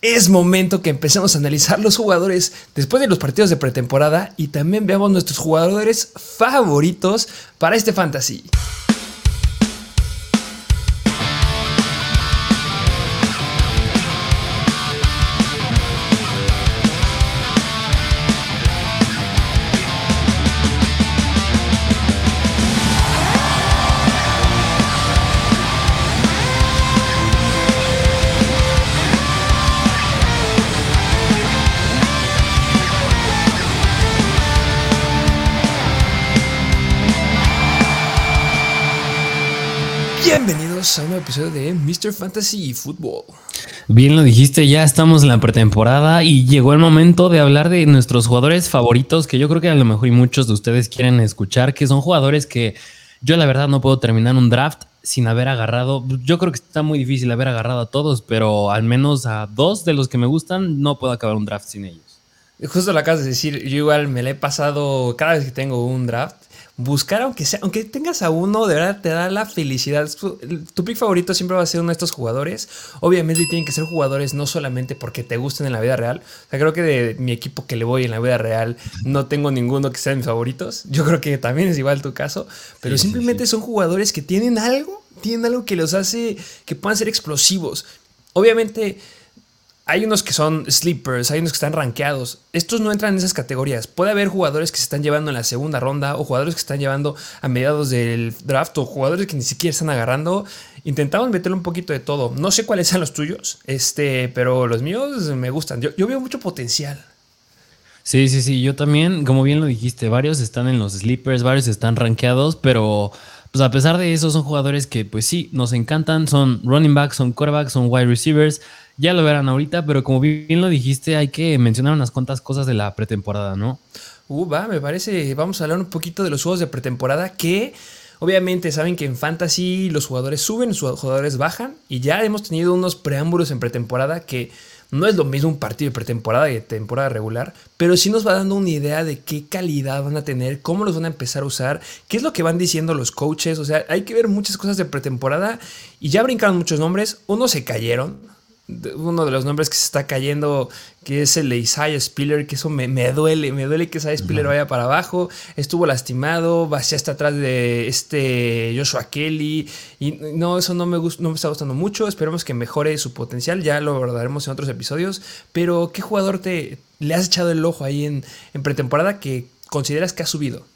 Es momento que empecemos a analizar los jugadores después de los partidos de pretemporada y también veamos nuestros jugadores favoritos para este fantasy. Episodio de Mr. Fantasy Football. Bien lo dijiste, ya estamos en la pretemporada y llegó el momento de hablar de nuestros jugadores favoritos, que yo creo que a lo mejor y muchos de ustedes quieren escuchar, que son jugadores que yo la verdad no puedo terminar un draft sin haber agarrado, yo creo que está muy difícil haber agarrado a todos, pero al menos a dos de los que me gustan no puedo acabar un draft sin ellos. Justo lo acabas de decir, yo igual me le he pasado cada vez que tengo un draft buscar, aunque sea, aunque tengas a uno, de verdad te da la felicidad. Tu, pick favorito siempre va a ser uno de estos jugadores. Obviamente tienen que ser jugadores no solamente porque te gusten en la vida real. O sea, creo que de mi equipo que le voy en la vida real no tengo ninguno que sea mis favoritos. Yo creo que también es igual tu caso. Pero simplemente son jugadores que tienen algo, tienen algo que los hace que puedan ser explosivos. Obviamente hay unos que son sleepers, hay unos que están rankeados. Estos no entran en esas categorías. Puede haber jugadores que se están llevando en la segunda ronda o jugadores que están llevando a mediados del draft o jugadores que ni siquiera están agarrando. Intentamos meterle un poquito de todo. No sé cuáles sean los tuyos, este, pero los míos me gustan. Yo, veo mucho potencial. Sí, sí, sí. Yo también, como bien lo dijiste, varios están en los sleepers, varios están rankeados, pero pues a pesar de eso son jugadores que pues sí, nos encantan, son running backs, son quarterbacks, son wide receivers, ya lo verán ahorita, pero como bien lo dijiste, hay que mencionar unas cuantas cosas de la pretemporada, ¿no? Uh, va, me parece, vamos a hablar un poquito de los juegos de pretemporada que... Obviamente saben que en fantasy los jugadores suben, los jugadores bajan y ya hemos tenido unos preámbulos en pretemporada que no es lo mismo un partido de pretemporada y de temporada regular, pero sí nos va dando una idea de qué calidad van a tener, cómo los van a empezar a usar, qué es lo que van diciendo los coaches. O sea, hay que ver muchas cosas de pretemporada y ya brincaron muchos nombres. Unos se cayeron, uno de los nombres que se está cayendo, que es el de Isaiah Spiller, que eso me, duele, me duele que Isaiah Spiller vaya para abajo, estuvo lastimado, hacia hasta atrás de este Joshua Kelly, y no, eso no me, no me está gustando mucho, esperemos que mejore su potencial, ya lo abordaremos en otros episodios, pero ¿qué jugador te le has echado el ojo ahí en, en pretemporada que consideras que ha subido?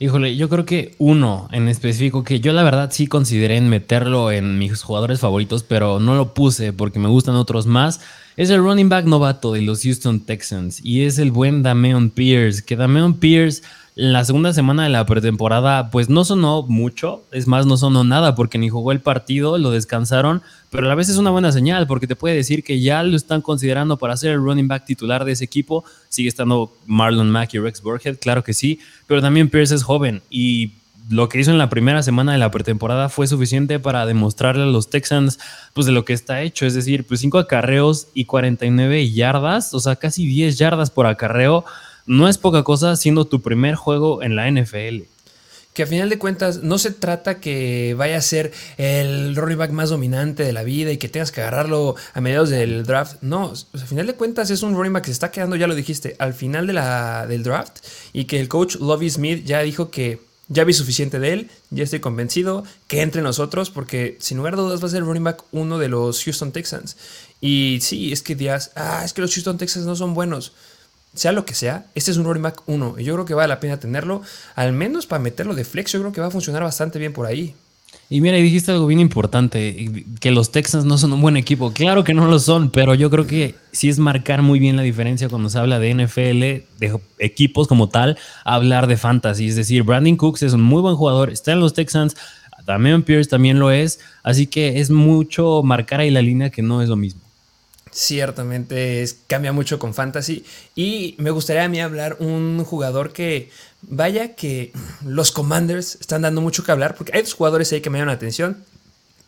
Híjole, yo creo que uno en específico que yo la verdad sí consideré en meterlo en mis jugadores favoritos, pero no lo puse porque me gustan otros más. Es el running back novato de los Houston Texans y es el buen Dameon Pierce, que Dameon Pierce la segunda semana de la pretemporada, pues no sonó mucho, es más, no sonó nada porque ni jugó el partido, lo descansaron, pero a la vez es una buena señal porque te puede decir que ya lo están considerando para ser el running back titular de ese equipo. Sigue estando Marlon Mack y Rex Burhead, claro que sí, pero también Pierce es joven y lo que hizo en la primera semana de la pretemporada fue suficiente para demostrarle a los Texans pues de lo que está hecho, es decir, pues 5 acarreos y 49 yardas, o sea, casi 10 yardas por acarreo no es poca cosa siendo tu primer juego en la NFL. Que a final de cuentas no se trata que vaya a ser el running back más dominante de la vida y que tengas que agarrarlo a mediados del draft. No, a final de cuentas es un running back que se está quedando, ya lo dijiste, al final del draft y que el coach Lovie Smith ya dijo que ya vi suficiente de él, ya estoy convencido que entre nosotros porque sin lugar a dudas va a ser el running back uno de los Houston Texans. Y sí, es que días, ah, es que los Houston Texans no son buenos sea lo que sea, este es un running back 1 y yo creo que vale la pena tenerlo, al menos para meterlo de flex, yo creo que va a funcionar bastante bien por ahí. Y mira, dijiste algo bien importante, que los Texans no son un buen equipo. Claro que no lo son, pero yo creo que sí es marcar muy bien la diferencia cuando se habla de NFL, de equipos como tal, hablar de fantasy. Es decir, Brandon Cooks es un muy buen jugador, está en los Texans, también Pierce también lo es, así que es mucho marcar ahí la línea que no es lo mismo. Ciertamente cambia mucho con fantasy. Y me gustaría a mí hablar un jugador que, vaya que los Commanders están dando mucho que hablar, porque hay dos jugadores ahí que me llaman la atención.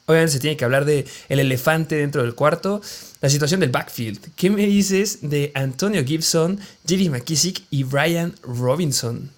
Obviamente se tiene que hablar de el elefante dentro del cuarto, la situación del backfield. ¿Qué me dices de Antonio Gibson, Jerry McKissick y Brian Robinson?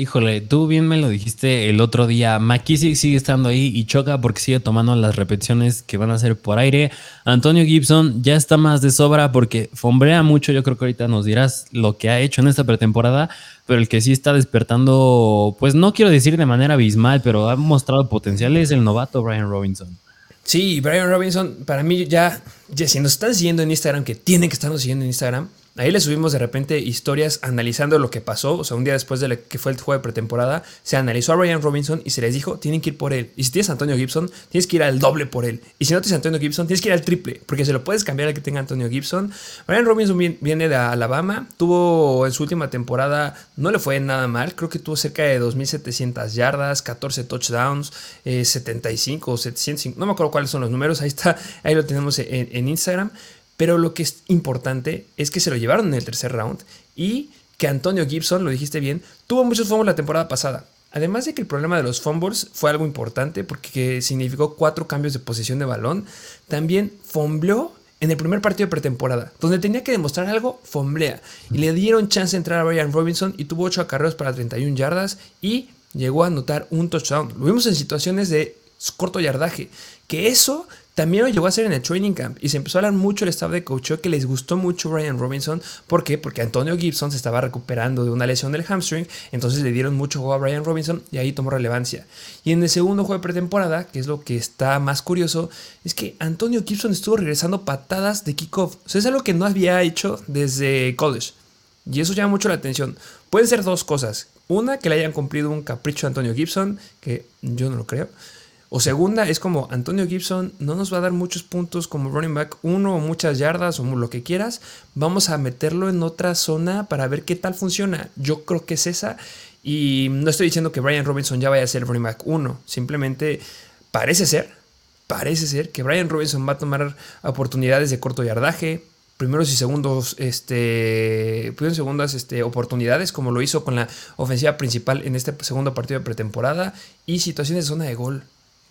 Híjole, tú bien me lo dijiste el otro día. McKissick sigue estando ahí y choca porque sigue tomando las repeticiones que van a ser por aire. Antonio Gibson ya está más de sobra porque fombrea mucho. Yo creo que ahorita nos dirás lo que ha hecho en esta pretemporada. Pero el que sí está despertando, pues no quiero decir de manera abismal, pero ha mostrado potencial es el novato Brian Robinson. Sí, Brian Robinson, para mí ya, ya si nos están siguiendo en Instagram, que tienen que estarnos siguiendo en Instagram, Ahí le subimos de repente historias analizando lo que pasó. O sea, un día después de que fue el juego de pretemporada, se analizó a Ryan Robinson y se les dijo, tienen que ir por él. Y si tienes a Antonio Gibson, tienes que ir al doble por él. Y si no tienes a Antonio Gibson, tienes que ir al triple, porque se lo puedes cambiar al que tenga Antonio Gibson. Ryan Robinson viene de Alabama, tuvo en su última temporada, no le fue nada mal, creo que tuvo cerca de 2.700 yardas, 14 touchdowns, 75 o 705, no me acuerdo cuáles son los números, ahí está, ahí lo tenemos en Instagram. Pero lo que es importante es que se lo llevaron en el tercer round y que Antonio Gibson, lo dijiste bien, tuvo muchos fumbles la temporada pasada. Además de que el problema de los fumbles fue algo importante porque significó cuatro cambios de posición de balón, también fombleó en el primer partido de pretemporada, donde tenía que demostrar algo, fomblea. Y le dieron chance de entrar a Brian Robinson y tuvo 8 acarreos para 31 yardas y llegó a anotar un touchdown. Lo vimos en situaciones de corto yardaje, que eso también lo llegó a hacer en el training camp y se empezó a hablar mucho el staff de coach que les gustó mucho Brian Robinson. ¿Por qué? Porque Antonio Gibson se estaba recuperando de una lesión del hamstring, entonces le dieron mucho juego a Brian Robinson y ahí tomó relevancia. Y en el segundo juego de pretemporada, que es lo que está más curioso, es que Antonio Gibson estuvo regresando patadas de kickoff. O sea, es algo que no había hecho desde college. Y eso llama mucho la atención. Pueden ser dos cosas. Una, que le hayan cumplido un capricho a Antonio Gibson, que yo no lo creo. O segunda, es como Antonio Gibson no nos va a dar muchos puntos como running back, uno o muchas yardas o lo que quieras. Vamos a meterlo en otra zona para ver qué tal funciona. Yo creo que es esa. Y no estoy diciendo que Brian Robinson ya vaya a ser running back 1. Simplemente parece ser, parece ser que Brian Robinson va a tomar oportunidades de corto yardaje, primeros y segundos, este, primeros este, oportunidades, como lo hizo con la ofensiva principal en este segundo partido de pretemporada, y situaciones de zona de gol.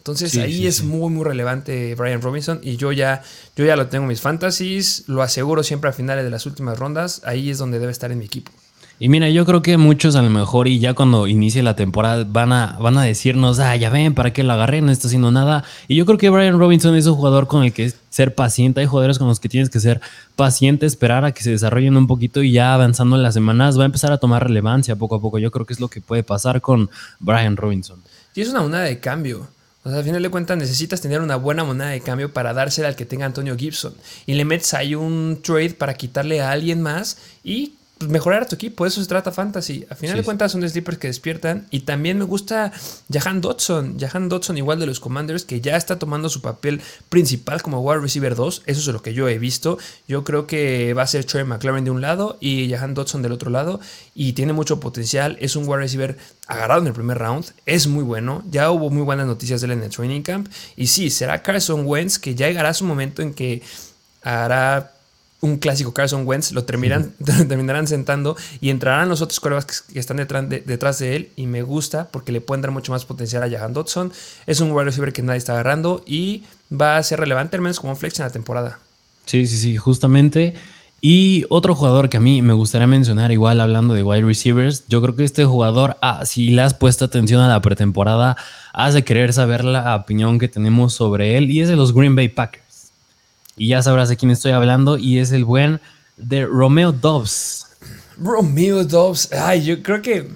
Entonces ahí es muy, muy relevante Brian Robinson y yo ya, yo ya lo tengo en mis fantasies, lo aseguro siempre a finales de las últimas rondas, ahí es donde debe estar en mi equipo. Y mira, yo creo que muchos a lo mejor y ya cuando inicie la temporada van a, van a decirnos, ah, ya ven, ¿para qué lo agarré? No está haciendo nada. Y yo creo que Brian Robinson es un jugador con el que ser paciente. Hay jugadores con los que tienes que ser paciente, esperar a que se desarrollen un poquito y ya avanzando en las semanas va a empezar a tomar relevancia poco a poco. Yo creo que es lo que puede pasar con Brian Robinson. Y es una moneda de cambio. O sea, al final de cuentas necesitas tener una buena moneda de cambio para dársela al que tenga Antonio Gibson. Y le metes ahí un trade para quitarle a alguien más y mejorar a tu equipo. Eso se trata fantasy. A final de cuentas son sleepers que despiertan. Y también me gusta Jahan Dodson. Jahan Dodson, igual de los Commanders, que ya está tomando su papel principal como wide receiver 2. Eso es lo que yo he visto. Yo creo que va a ser Trey McLaren de un lado y Jahan Dodson del otro lado. Y tiene mucho potencial. Es un wide receiver agarrado en el primer round. Es muy bueno. Ya hubo muy buenas noticias de él en el training camp. Y sí, será Carson Wentz que ya llegará su momento en que hará un clásico Carson Wentz, lo terminarán, terminarán sentando y entrarán los otros corebacks que están detrás de, detrás de, él. Y me gusta porque le pueden dar mucho más potencial a Jahan Dodson. Es un wide receiver que nadie está agarrando y va a ser relevante al menos como un flex en la temporada. Sí, sí, sí, justamente. Y otro jugador que a mí me gustaría mencionar, igual hablando de wide receivers, yo creo que este jugador, ah, si le has puesto atención a la pretemporada, has de querer saber la opinión que tenemos sobre él y es de los Green Bay Packers y ya sabrás de quién estoy hablando, y es el buen de Romeo Dobbs. Romeo Dobbs, ay, yo creo que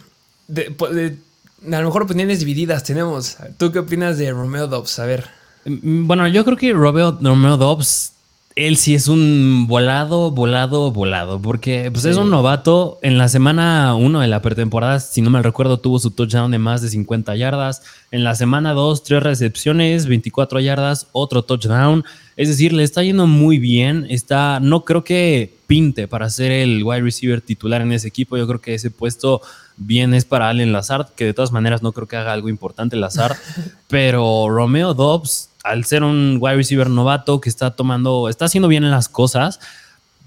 a lo mejor opiniones divididas tenemos. ¿Tú qué opinas de Romeo Dobbs? A ver. Mm, bueno, yo creo que Romeo, Romeo Dobbs él sí es un volado, volado, volado, porque pues, es un novato. En la semana 1 de la pretemporada, si no me recuerdo, tuvo su touchdown de más de 50 yardas. En la semana 2, 3 recepciones, 24 yardas, otro touchdown. Es decir, le está yendo muy bien. Está, no creo que pinte para ser el wide receiver titular en ese equipo. Yo creo que ese puesto bien es para Allen Lazard, que de todas maneras no creo que haga algo importante Lazard. pero Romeo Dobbs al ser un wide receiver novato que está tomando, está haciendo bien las cosas,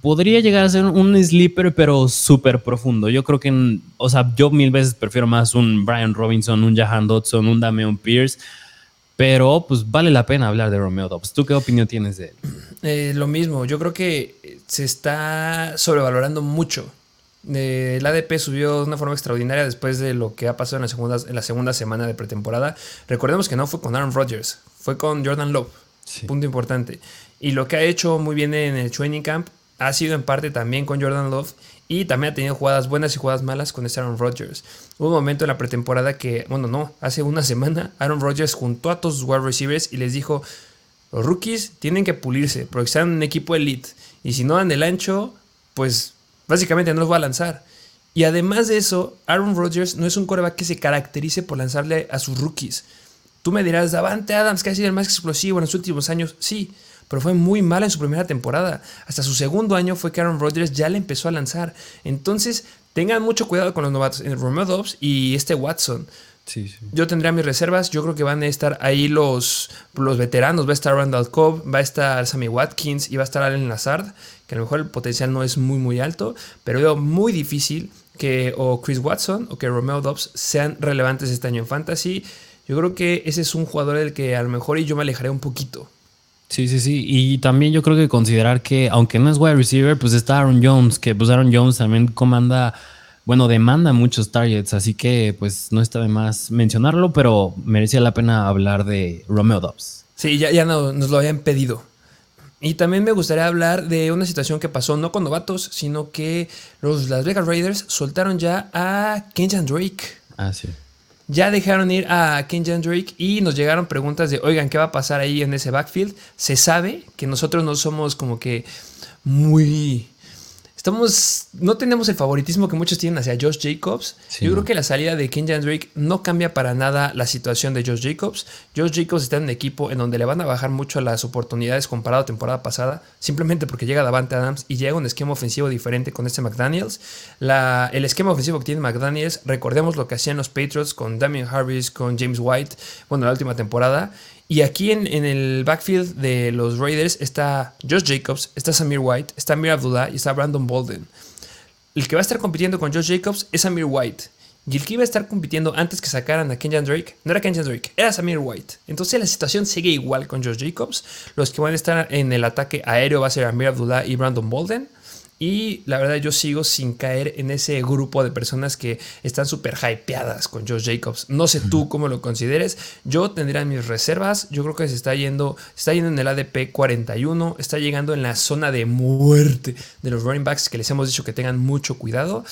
podría llegar a ser un sleeper, pero súper profundo. Yo creo que, o sea, yo mil veces prefiero más un Brian Robinson, un Jahan Dodson, un Damian Pierce. Pero pues vale la pena hablar de Romeo Dobbs. ¿Tú qué opinión tienes de él? Eh, lo mismo, yo creo que se está sobrevalorando mucho Eh, el ADP subió de una forma extraordinaria después de lo que ha pasado en la, segunda, en la segunda semana de pretemporada. Recordemos que no fue con Aaron Rodgers, fue con Jordan Love. Punto importante. Y lo que ha hecho muy bien en el training camp ha sido en parte también con Jordan Love y también ha tenido jugadas buenas y jugadas malas con este Aaron Rodgers. Hubo un momento en la pretemporada que, bueno, no, hace una semana Aaron Rodgers juntó a todos sus wide receivers y les dijo, los rookies tienen que pulirse porque están en un equipo elite y si no dan el ancho, pues básicamente no los va a lanzar. Y además de eso, Aaron Rodgers no es un coreback que se caracterice por lanzarle a sus rookies. Tú me dirás, Davante Adams, que ha sido el más explosivo en los últimos años. Sí, pero fue muy mal en su primera temporada. Hasta su segundo año fue que Aaron Rodgers ya le empezó a lanzar. Entonces, tengan mucho cuidado con los novatos. En Romeo Dobbs y este Watson. Sí, sí. Yo tendría mis reservas. Yo creo que van a estar ahí los, los veteranos. Va a estar Randall Cobb, va a estar Sammy Watkins y va a estar Allen Lazard, que a lo mejor el potencial no es muy, muy alto, pero veo muy difícil que o Chris Watson o que Romeo Dobbs sean relevantes este año en Fantasy. Yo creo que ese es un jugador del que a lo mejor y yo me alejaré un poquito. Sí, sí, sí. Y también yo creo que considerar que, aunque no es wide receiver, pues está Aaron Jones, que pues Aaron Jones también comanda, bueno, demanda muchos targets, así que pues no está de más mencionarlo, pero merecía la pena hablar de Romeo Dobbs. Sí, ya, ya no, nos lo habían pedido. Y también me gustaría hablar de una situación que pasó no con novatos, sino que los Las Vegas Raiders soltaron ya a Kenjan Drake. Ah, sí. Ya dejaron ir a Kenjan Drake y nos llegaron preguntas de, oigan, ¿qué va a pasar ahí en ese backfield? Se sabe que nosotros no somos como que muy estamos, no tenemos el favoritismo que muchos tienen hacia Josh Jacobs. Yo creo que la salida de Kenjan Drake no cambia para nada la situación de Josh Jacobs. Josh Jacobs está en un equipo en donde le van a bajar mucho las oportunidades comparado a temporada pasada, simplemente porque llega Davante Adams y llega un esquema ofensivo diferente con este McDaniels. La, el esquema ofensivo que tiene McDaniels, recordemos lo que hacían los Patriots con Damian Harris, con James White, bueno, la última temporada. Y aquí en, el backfield de los Raiders está Josh Jacobs, está Samir White, está Amir Abdullah y está Brandon Bolden. El que va a estar compitiendo con Josh Jacobs es Samir White. Y el que iba a estar compitiendo antes que sacaran a Kenyan Drake, no era Kenyan Drake, era Samir White. Entonces la situación sigue igual con Josh Jacobs. Los que van a estar en el ataque aéreo va a ser Amir Abdullah y Brandon Bolden. Y la verdad yo sigo sin caer en ese grupo de personas que están súper hypeadas con Josh Jacobs. No sé tú cómo lo consideres. Yo tendría mis reservas. Yo creo que se está yendo, está yendo en el ADP 41. Está llegando en la zona de muerte de los running backs que les hemos dicho que tengan mucho cuidado.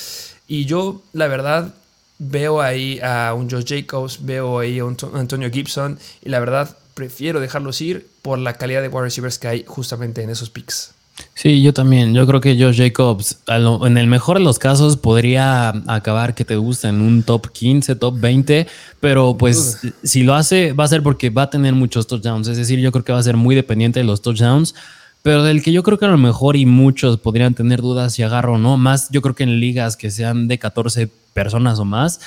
Y yo la verdad veo ahí a un Josh Jacobs, veo ahí a un Antonio Gibson. Y la verdad prefiero dejarlos ir por la calidad de wide receivers que hay justamente en esos picks. Sí, yo también. Yo creo que Josh Jacobs, en el mejor de los casos, podría acabar que te guste en un top 15, top 20, pero pues si lo hace, va a ser porque va a tener muchos touchdowns. Es decir, yo creo que va a ser muy dependiente de los touchdowns, pero del que yo creo que a lo mejor y muchos podrían tener dudas si agarro o no, más yo creo que en ligas que sean de 14 personas o más,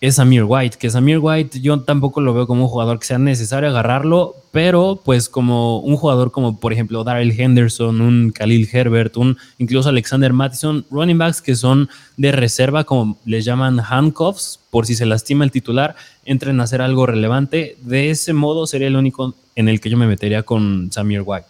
es Samir White, que Samir White yo tampoco lo veo como un jugador que sea necesario agarrarlo, pero pues como un jugador como por ejemplo Darrell Henderson, un Khalil Herbert, un incluso Alexander Mattison, running backs que son de reserva, como les llaman handcuffs, por si se lastima el titular, entren a hacer algo relevante. De ese modo sería el único en el que yo me metería con Samir White.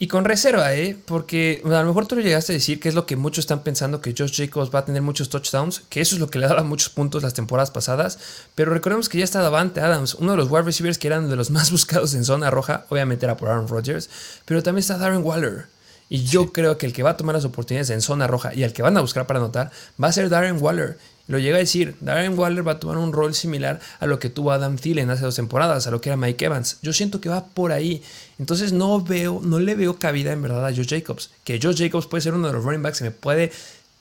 Y con reserva, ¿eh? Porque a lo mejor tú lo llegaste a decir que es lo que muchos están pensando que Josh Jacobs va a tener muchos touchdowns, que eso es lo que le daba muchos puntos las temporadas pasadas. Pero recordemos que ya está Davante Adams, uno de los wide receivers que eran de los más buscados en zona roja. Obviamente era por Aaron Rodgers, pero también está Darren Waller. Y yo creo que el que va a tomar las oportunidades en zona roja y el que van a buscar para anotar va a ser Darren Waller. Lo llega a decir, Darren Waller va a tomar un rol similar a lo que tuvo Adam Thielen hace dos temporadas, a lo que era Mike Evans. Yo siento que va por ahí. Entonces no veo, no le veo cabida en verdad a Josh Jacobs. Que Josh Jacobs puede ser uno de los running backs que me puede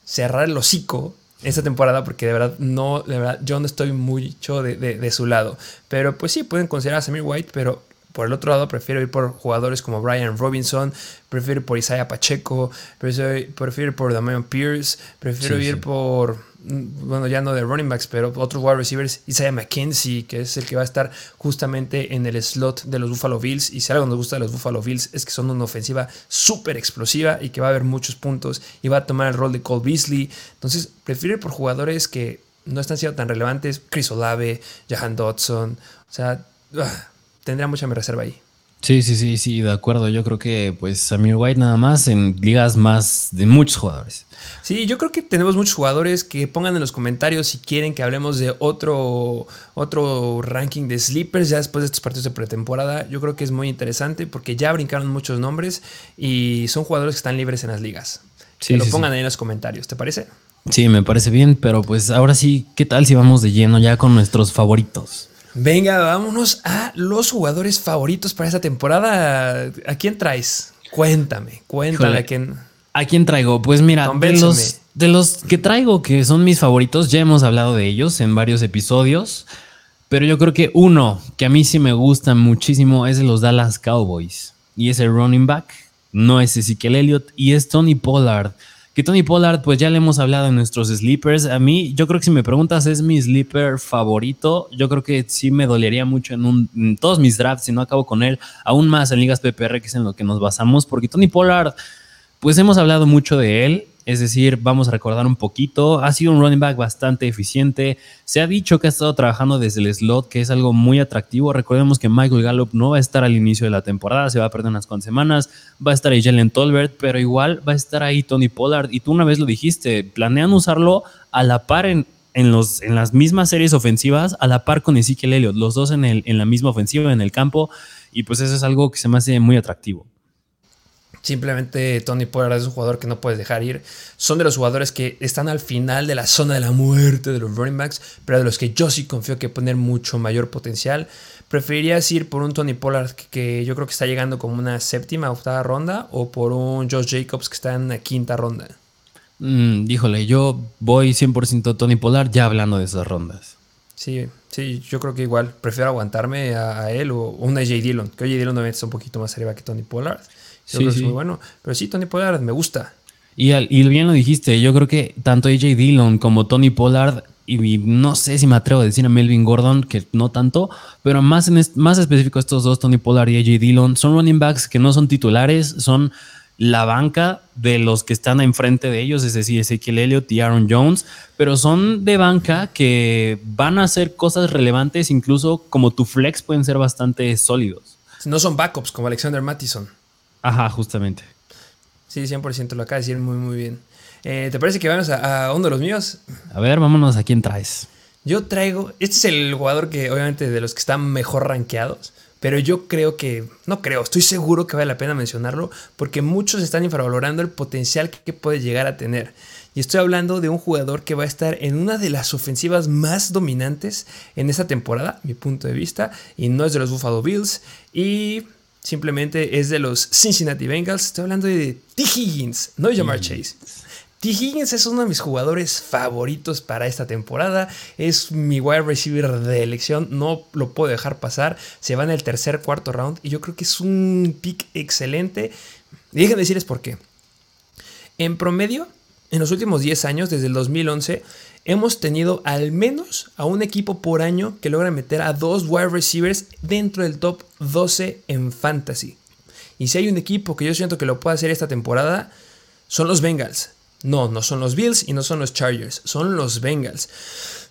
cerrar el hocico esta temporada porque de verdad no, de verdad yo no estoy mucho de, de, su lado. Pero pues sí, pueden considerar a Samir White, pero por el otro lado, prefiero ir por jugadores como Brian Robinson, prefiero ir por Isaiah Pacheco, prefiero, prefiero ir por Damian Pierce, prefiero ir por bueno, ya no de running backs, pero otros wide receivers, Isaiah McKenzie, que es el que va a estar justamente en el slot de los Buffalo Bills. Y si algo nos gusta de los Buffalo Bills es que son una ofensiva súper explosiva y que va a haber muchos puntos y va a tomar el rol de Cole Beasley. Entonces, prefiero por jugadores que no están siendo tan relevantes. Chris Olave, Jahan Dodson. O sea, tendría mucha reserva ahí. Sí, sí, sí, sí, de acuerdo. Yo creo que pues Samir White nada más en ligas más de muchos jugadores. Sí, yo creo que tenemos muchos jugadores que pongan en los comentarios si quieren que hablemos de otro, otro ranking de sleepers ya después de estos partidos de pretemporada. Yo creo que es muy interesante porque ya brincaron muchos nombres y son jugadores que están libres en las ligas. Sí, que lo pongan ahí en los comentarios, ¿te parece? Sí, me parece bien, pero pues ahora sí, ¿qué tal si vamos de lleno ya con nuestros favoritos? Venga, vámonos a los jugadores favoritos para esta temporada. ¿A quién traes? Cuéntame, cuéntame a quién. ¿A quién traigo? Pues mira, de los, de los que traigo que son mis favoritos, ya hemos hablado de ellos en varios episodios. Pero yo creo que uno que a mí sí me gusta muchísimo es de los Dallas Cowboys. Y es el running back. No es Ezekiel Elliott y es Tony Pollard. Que Tony Pollard, pues ya le hemos hablado en nuestros sleepers. A mí, yo creo que si me preguntas, es mi sleeper favorito. Yo creo que sí me dolería mucho en, un, todos mis drafts si no acabo con él, aún más en ligas PPR, que es en lo que nos basamos, porque Tony Pollard, pues hemos hablado mucho de él. Es decir, vamos a recordar un poquito. Ha sido un running back bastante eficiente. Se ha dicho que ha estado trabajando desde el slot, que es algo muy atractivo. Recordemos que Michael Gallup no va a estar al inicio de la temporada, se va a perder unas cuantas semanas. Va a estar ahí Jalen Tolbert, pero igual va a estar ahí Tony Pollard. Y tú una vez lo dijiste, planean usarlo a la par en, los, en las mismas series ofensivas, a la par con Ezekiel Elliott, los dos en, el, en la misma ofensiva, en el campo. Y pues eso es algo que se me hace muy atractivo. Simplemente Tony Pollard es un jugador que no puedes dejar ir. Son de los jugadores que están al final de la zona de la muerte de los running backs, pero de los que yo sí confío que poner mucho mayor potencial. ¿Preferirías ir por un Tony Pollard que, yo creo que está llegando como una séptima, octava ronda o por un Josh Jacobs que está en la quinta ronda? Mm, díjole, yo voy 100% Tony Pollard ya hablando de esas rondas. Sí, sí, yo creo que igual prefiero aguantarme a, él o un AJ Dillon, que AJ Dillon no está un poquito más arriba que Tony Pollard sí, es muy bueno. Pero sí, Tony Pollard me gusta. Y, y bien lo dijiste, yo creo que tanto AJ Dillon como Tony Pollard, y, no sé si me atrevo a decir a Melvin Gordon, que no tanto, pero más, en más específico estos dos, Tony Pollard y AJ Dillon, son running backs que no son titulares, son la banca de los que están enfrente de ellos, es decir, Ezekiel Elliott y Aaron Jones, pero son de banca que van a hacer cosas relevantes, incluso como tu flex pueden ser bastante sólidos. No son backups como Alexander Mattison. Ajá, justamente. Sí, 100% lo acaba de decir muy, muy bien. Eh, ¿Te parece que vamos a, uno de los míos? A ver, vámonos a quién traes. Yo traigo, este es el jugador que obviamente de los que están mejor rankeados, pero yo creo que, no creo, estoy seguro que vale la pena mencionarlo porque muchos están infravalorando el potencial que puede llegar a tener. Y estoy hablando de un jugador que va a estar en una de las ofensivas más dominantes en esta temporada, mi punto de vista, y no es de los Buffalo Bills. Y simplemente es de los Cincinnati Bengals. Estoy hablando de T. Higgins, no de Jamar Chase. T. Higgins es uno de mis jugadores favoritos para esta temporada. Es mi wide receiver de elección. No lo puedo dejar pasar. Se va en el tercer, cuarto round. Y yo creo que es un pick excelente. Y déjenme decirles por qué. En promedio, en los últimos 10 años, desde el 2011, hemos tenido al menos a un equipo por año que logra meter a dos wide receivers dentro del top 12 en fantasy. Y si hay un equipo que yo siento que lo puede hacer esta temporada, son los Bengals. No, no son los Bills y no son los Chargers, son los Bengals.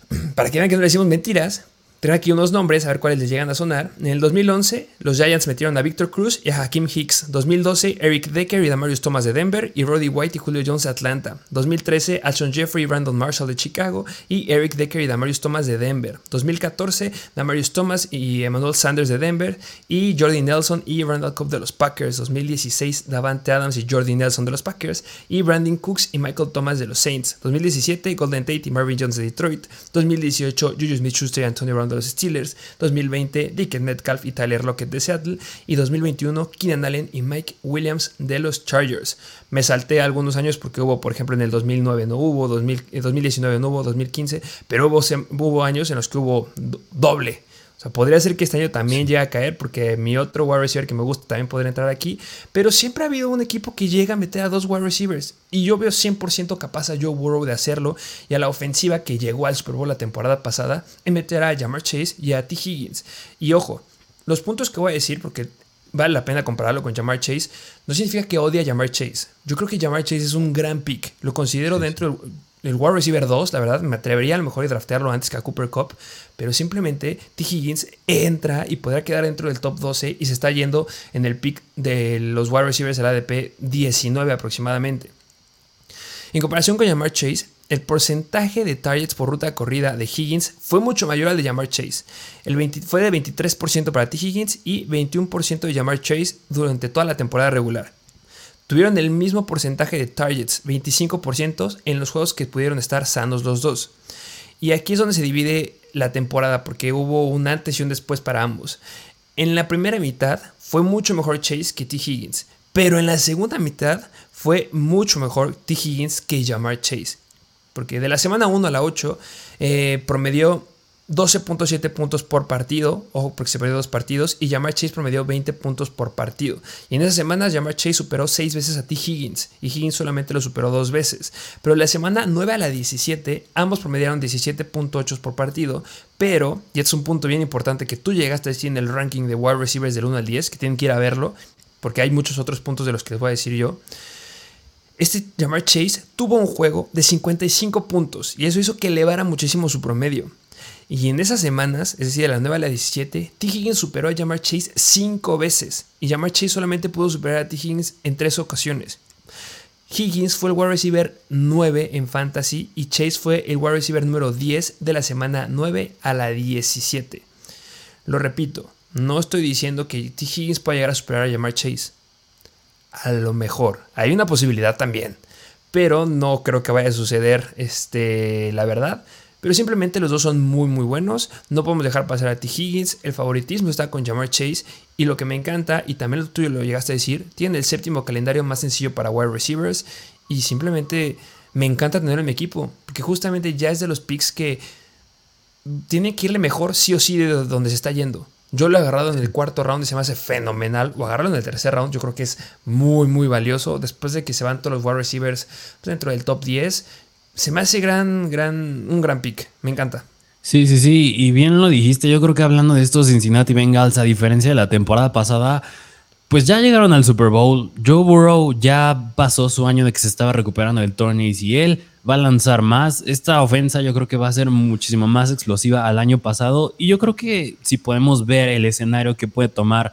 Para que vean que no le decimos mentiras, Traigo aquí unos nombres, a ver cuáles les llegan a sonar. En el 2011, los Giants metieron a Victor Cruz y a Hakim Hicks. 2012, Eric Decker y Damarius Thomas de Denver y Roddy White y Julio Jones de Atlanta. 2013, Alshon Jeffrey y Brandon Marshall de Chicago y Eric Decker y Damarius Thomas de Denver. 2014, Damarius Thomas y Emmanuel Sanders de Denver y Jordi Nelson y Randall Cobb de los Packers. 2016, Davante Adams y Jordi Nelson de los Packers y Brandon Cooks y Michael Thomas de los Saints. 2017, Golden Tate y Marvin Jones de Detroit. 2018, Juju Smith-Schuster y Antonio Brown de los Steelers, 2020 Dickens Metcalf y Tyler Lockett de Seattle y 2021 Keenan Allen y Mike Williams de los Chargers. Me salté algunos años porque hubo, por ejemplo, en el 2009 no hubo, 2019 no hubo, 2015, pero hubo, hubo años en los que hubo doble o sea, podría ser que este año también llegue a caer, porque mi otro wide receiver que me gusta también podría entrar aquí. Pero siempre ha habido un equipo que llega a meter a dos wide receivers. Y yo veo 100% capaz a Joe Burrow de hacerlo. Y a la ofensiva que llegó al Super Bowl la temporada pasada, en meter a Jamar Chase y a T. Higgins. Y ojo, los puntos que voy a decir, porque vale la pena compararlo con Jamar Chase, no significa que odie a Jamar Chase. Yo creo que Jamar Chase es un gran pick. Lo considero dentro el wide receiver 2, la verdad, me atrevería a lo mejor a draftearlo antes que a Cooper Cup, pero simplemente T. Higgins entra y podrá quedar dentro del top 12 y se está yendo en el pick de los wide receivers del ADP 19 aproximadamente. En comparación con Jamar Chase, el porcentaje de targets por ruta corrida de Higgins fue mucho mayor al de Jamar Chase. El fue de 23% para T. Higgins y 21% de Jamar Chase durante toda la temporada regular tuvieron el mismo porcentaje de targets, 25%, en los juegos que pudieron estar sanos los dos. Y aquí es donde se divide la temporada, porque hubo un antes y un después para ambos. En la primera mitad fue mucho mejor Chase que T. Higgins, pero en la segunda mitad fue mucho mejor T. Higgins que Jamar Chase. Porque de la semana 1 a la 8 eh, promedió 12.7 puntos por partido, ojo porque se perdió dos partidos, y Jamar Chase promedió 20 puntos por partido. Y en esas semanas Jamar Chase superó 6 veces a T. Higgins, y Higgins solamente lo superó dos veces. Pero la semana 9 a la 17, ambos promediaron 17.8 por partido, pero, y es un punto bien importante que tú llegaste a decir en el ranking de wide receivers del 1 al 10, que tienen que ir a verlo, porque hay muchos otros puntos de los que les voy a decir yo. Este Jamar Chase tuvo un juego de 55 puntos y eso hizo que elevara muchísimo su promedio. Y en esas semanas, es decir, de la 9 a la 17, T. Higgins superó a Jamar Chase 5 veces. Y Jamar Chase solamente pudo superar a T. Higgins en 3 ocasiones. Higgins fue el wide receiver 9 en fantasy y Chase fue el wide receiver número 10 de la semana 9 a la 17. Lo repito, no estoy diciendo que T. Higgins pueda llegar a superar a Jamar Chase. A lo mejor, hay una posibilidad también, pero no creo que vaya a suceder, este, la verdad. Pero simplemente los dos son muy muy buenos. No podemos dejar pasar a T. Higgins. El favoritismo está con Jamar Chase. Y lo que me encanta, y también lo tuyo lo llegaste a decir, tiene el séptimo calendario más sencillo para wide receivers. Y simplemente me encanta tenerlo en mi equipo. Porque justamente ya es de los picks que tiene que irle mejor sí o sí de donde se está yendo. Yo lo he agarrado en el cuarto round y se me hace fenomenal. O agarrarlo en el tercer round, yo creo que es muy, muy valioso. Después de que se van todos los wide receivers dentro del top 10, se me hace gran, gran, un gran pick. Me encanta. Sí, sí, sí. Y bien lo dijiste. Yo creo que hablando de estos Cincinnati Bengals, a diferencia de la temporada pasada, pues ya llegaron al Super Bowl. Joe Burrow ya pasó su año de que se estaba recuperando del torneo y él va a lanzar más. Esta ofensa yo creo que va a ser muchísimo más explosiva al año pasado. Y yo creo que si podemos ver el escenario que puede tomar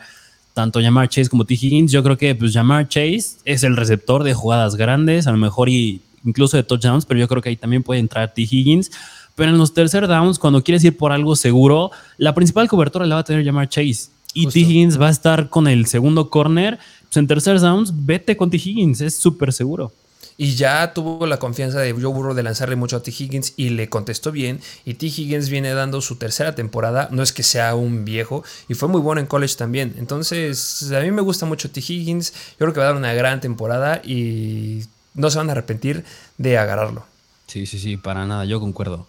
tanto Jamar Chase como T. Higgins, yo creo que pues Jamar Chase es el receptor de jugadas grandes, a lo mejor y incluso de touchdowns, pero yo creo que ahí también puede entrar T. Higgins. Pero en los tercer downs, cuando quieres ir por algo seguro, la principal cobertura la va a tener llamar Chase. Y T. Higgins va a estar con el segundo corner. Pues en tercer downs, vete con T. Higgins, es súper seguro. Y ya tuvo la confianza de Joe Burrow de lanzarle mucho a T. Higgins y le contestó bien. Y T. Higgins viene dando su tercera temporada. No es que sea un viejo. Y fue muy bueno en college también. Entonces, a mí me gusta mucho T. Higgins. Yo creo que va a dar una gran temporada. Y no se van a arrepentir de agarrarlo. Sí, sí, sí, para nada, yo concuerdo.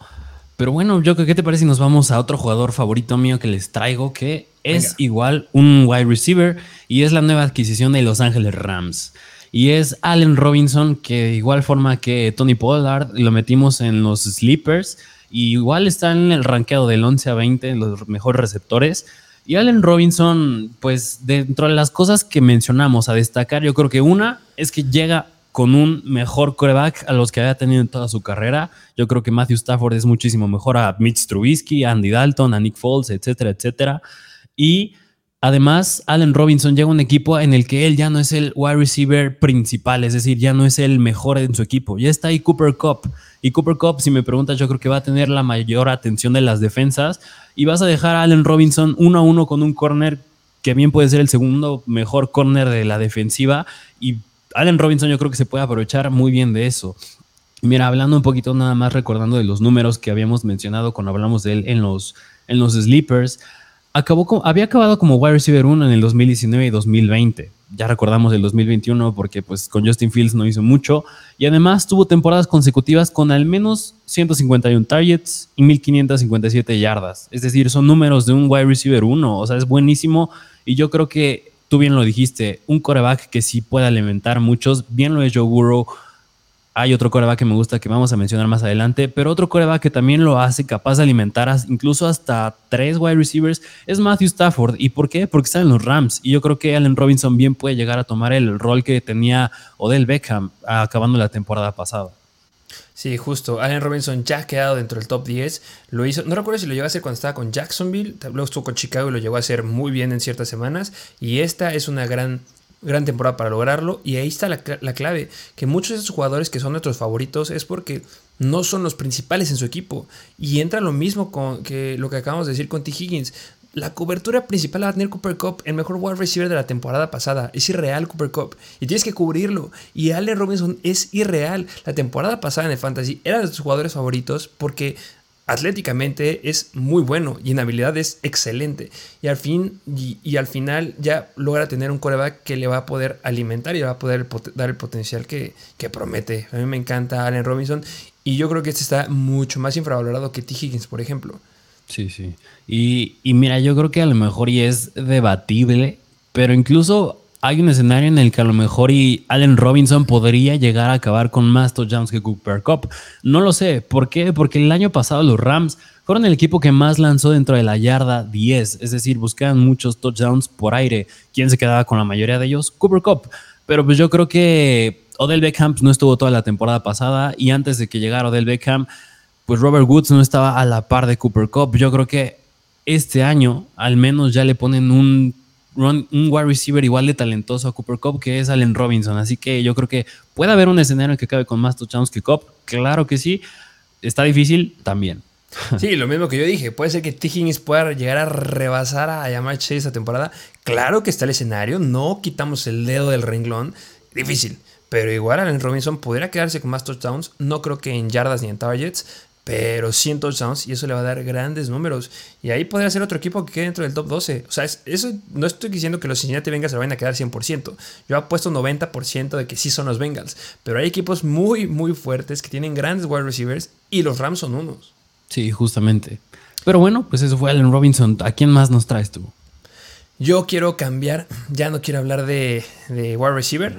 Pero bueno, yo ¿qué te parece si nos vamos a otro jugador favorito mío que les traigo, que es igual un wide receiver y es la nueva adquisición de Los Ángeles Rams. Y es Allen Robinson, que de igual forma que Tony Pollard, lo metimos en los sleepers. Y igual está en el rankeado del 11 a 20, los mejores receptores. Y Allen Robinson, pues dentro de las cosas que mencionamos a destacar, yo creo que una es que llega con un mejor coreback a los que había tenido en toda su carrera. Yo creo que Matthew Stafford es muchísimo mejor a Mitch Trubisky, a Andy Dalton, a Nick Foles, etcétera, etcétera. Y además, Allen Robinson llega a un equipo en el que él ya no es el wide receiver principal, es decir, ya no es el mejor en su equipo. Ya está ahí Cooper Cup. Y Cooper Cup, si me preguntas, yo creo que va a tener la mayor atención de las defensas. Y vas a dejar a Allen Robinson uno a uno con un corner que bien puede ser el segundo mejor corner de la defensiva. Y Allen Robinson yo creo que se puede aprovechar muy bien de eso. Mira, hablando un poquito nada más recordando de los números que habíamos mencionado cuando hablamos de él en los, en los sleepers, acabó había acabado como wide receiver 1 en el 2019 y 2020. Ya recordamos el 2021 porque pues con Justin Fields no hizo mucho y además tuvo temporadas consecutivas con al menos 151 targets y 1557 yardas. Es decir, son números de un wide receiver 1, o sea, es buenísimo y yo creo que tú bien lo dijiste, un coreback que sí puede alimentar muchos, bien lo es Joe Burrow. Hay otro coreback que me gusta que vamos a mencionar más adelante, pero otro coreback que también lo hace capaz de alimentar incluso hasta tres wide receivers es Matthew Stafford. ¿Y por qué? Porque está en los Rams. Y yo creo que Allen Robinson bien puede llegar a tomar el rol que tenía Odell Beckham acabando la temporada pasada. Sí, justo. Allen Robinson ya ha quedado dentro del top 10. Lo hizo, no recuerdo si lo llegó a hacer cuando estaba con Jacksonville, luego estuvo con Chicago y lo llegó a hacer muy bien en ciertas semanas. Y esta es una gran, gran temporada para lograrlo. Y ahí está la, la clave, que muchos de esos jugadores que son nuestros favoritos es porque no son los principales en su equipo. Y entra lo mismo con que lo que acabamos de decir con T. Higgins. La cobertura principal a tener Cooper Cup, el mejor wide receiver de la temporada pasada. Es irreal Cooper Cup. Y tienes que cubrirlo. Y Allen Robinson es irreal. La temporada pasada en el Fantasy era de sus jugadores favoritos porque atléticamente es muy bueno y en habilidad es excelente. Y al fin, y, al final ya logra tener un coreback que le va a poder alimentar y le va a poder dar el potencial que, que, promete. A mí me encanta Allen Robinson. Y yo creo que este está mucho más infravalorado que T. Higgins, por ejemplo. Sí, sí. Y, mira, yo creo que a lo mejor y es debatible, pero incluso hay un escenario en el que a lo mejor y Allen Robinson podría llegar a acabar con más touchdowns que Cooper Cup. No lo sé. ¿Por qué? Porque el año pasado los Rams fueron el equipo que más lanzó dentro de la yarda 10, es decir, buscaban muchos touchdowns por aire. ¿Quién se quedaba con la mayoría de ellos? Cooper Cup. Pero pues yo creo que Odell Beckham no estuvo toda la temporada pasada y antes de que llegara Odell Beckham pues Robert Woods no estaba a la par de Cooper Cup. Yo creo que este año al menos ya le ponen un, un wide receiver igual de talentoso a Cooper Cup que es Allen Robinson. Así que yo creo que puede haber un escenario que acabe con más touchdowns que Cup. Claro que sí. Está difícil también. Sí, lo mismo que yo dije. Puede ser que T. Higgins pueda llegar a rebasar a llamar Chase esta temporada. Claro que está el escenario. No quitamos el dedo del renglón. Difícil. Pero igual Allen Robinson podría quedarse con más touchdowns. No creo que en yardas ni en targets pero 100 touchdowns y eso le va a dar grandes números. Y ahí podría ser otro equipo que quede dentro del top 12. O sea, eso no estoy diciendo que los Cincinnati Bengals se vayan a quedar 100%. Yo he puesto 90% de que sí son los Bengals. Pero hay equipos muy, muy fuertes que tienen grandes wide receivers y los Rams son unos. Sí, justamente. Pero bueno, pues eso fue Allen Robinson. ¿A quién más nos traes tú? Yo quiero cambiar, ya no quiero hablar de, de wide receiver.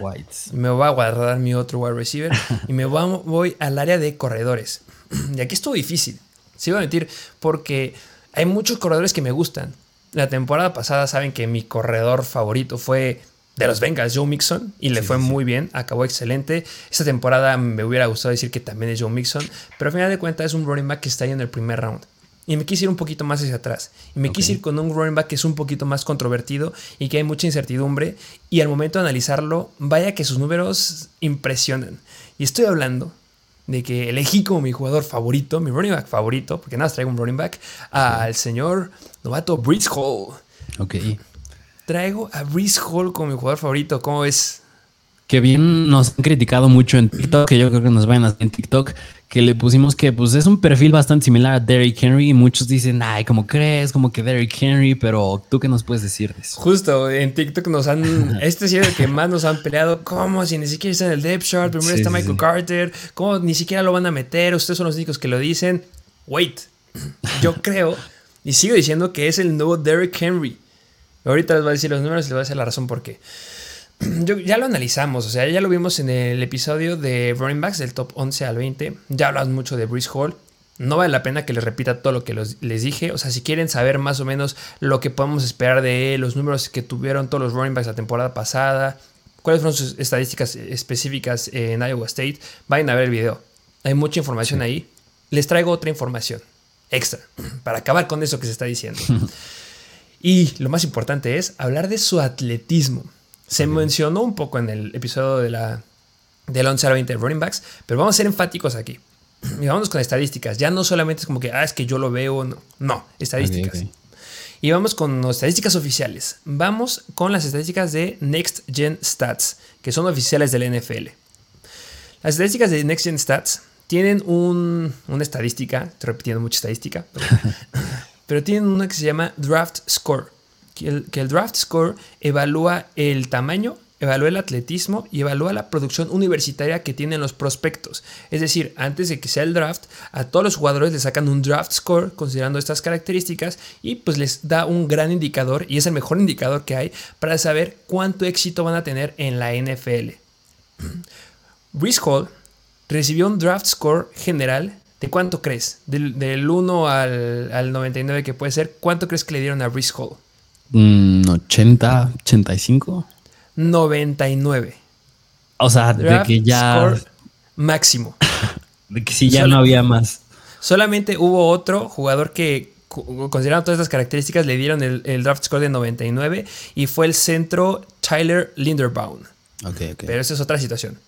Me voy a guardar mi otro wide receiver y me voy al área de corredores. Y aquí estuvo difícil, sí voy a mentir, porque hay muchos corredores que me gustan. La temporada pasada saben que mi corredor favorito fue de los Bengals, Joe Mixon, y le fue muy bien, acabó excelente. Esta temporada me hubiera gustado decir que también es Joe Mixon, pero al final de cuentas es un running back que está ahí en el primer round. Y me quise ir un poquito más hacia atrás. Y me quise ir con un running back que es un poquito más controvertido y que hay mucha incertidumbre. Y al momento de analizarlo, vaya que sus números impresionan. Y estoy hablando de que elegí como mi jugador favorito, mi running back favorito, porque nada, traigo un running back, al señor novato Breeze Hall. Ok. Traigo a Breeze Hall como mi jugador favorito. ¿Cómo es? Que bien nos han criticado mucho en TikTok, que yo creo que nos vayan a en TikTok, que le pusimos que pues es un perfil bastante similar a Derrick Henry y muchos dicen, ay, ¿cómo crees? Como que Derrick Henry, pero ¿tú qué nos puedes decir de eso? Justo, en TikTok nos han, este es el que más nos han peleado, ¿cómo? Si ni siquiera está en el depth chart, primero está Michael Carter, ¿cómo ni siquiera lo van a meter? Ustedes son los únicos que lo dicen. Wait, yo creo y sigo diciendo que es el nuevo Derrick Henry. Ahorita les voy a decir los números y les voy a decir la razón por qué. ya lo analizamos, o sea, ya lo vimos en el episodio de running backs del top 11 al 20. Ya hablamos mucho de Breeze Hall. No vale la pena que les repita todo lo que les dije. O sea, si quieren saber más o menos lo que podemos esperar de él, los números que tuvieron todos los running backs la temporada pasada, cuáles fueron sus estadísticas específicas en Iowa State, vayan a ver el video. Hay mucha información ahí. Les traigo otra información extra para acabar con eso que se está diciendo. y lo más importante es hablar de su atletismo. Se mencionó un poco en el episodio de la, del 11 al 20 de running backs, pero vamos a ser enfáticos aquí. Y vamos con estadísticas. Ya no solamente es como que, ah, es que yo lo veo. No, no estadísticas. Y vamos con estadísticas oficiales. Vamos con las estadísticas de Next Gen Stats, que son oficiales del NFL. Las estadísticas de Next Gen Stats tienen un, una estadística, estoy repitiendo mucha estadística, pero tienen una que se llama Draft Score que el, draft score evalúa el tamaño, evalúa el atletismo y evalúa la producción universitaria que tienen los prospectos. Es decir, antes de que sea el draft, a todos los jugadores les sacan un draft score considerando estas características y pues les da un gran indicador y es el mejor indicador que hay para saber cuánto éxito van a tener en la NFL. Brees Hall recibió un draft score general ¿De cuánto crees? Del, 1 al, al, 99 que puede ser, ¿cuánto crees que le dieron a Brees Hall? 80, 85. 99. O sea, de que ya. máximo. De que si ya no había más. Solamente hubo otro jugador que, considerando todas estas características, le dieron el, draft score de 99 y fue el centro Tyler Linderbaum. Pero esa es otra situación.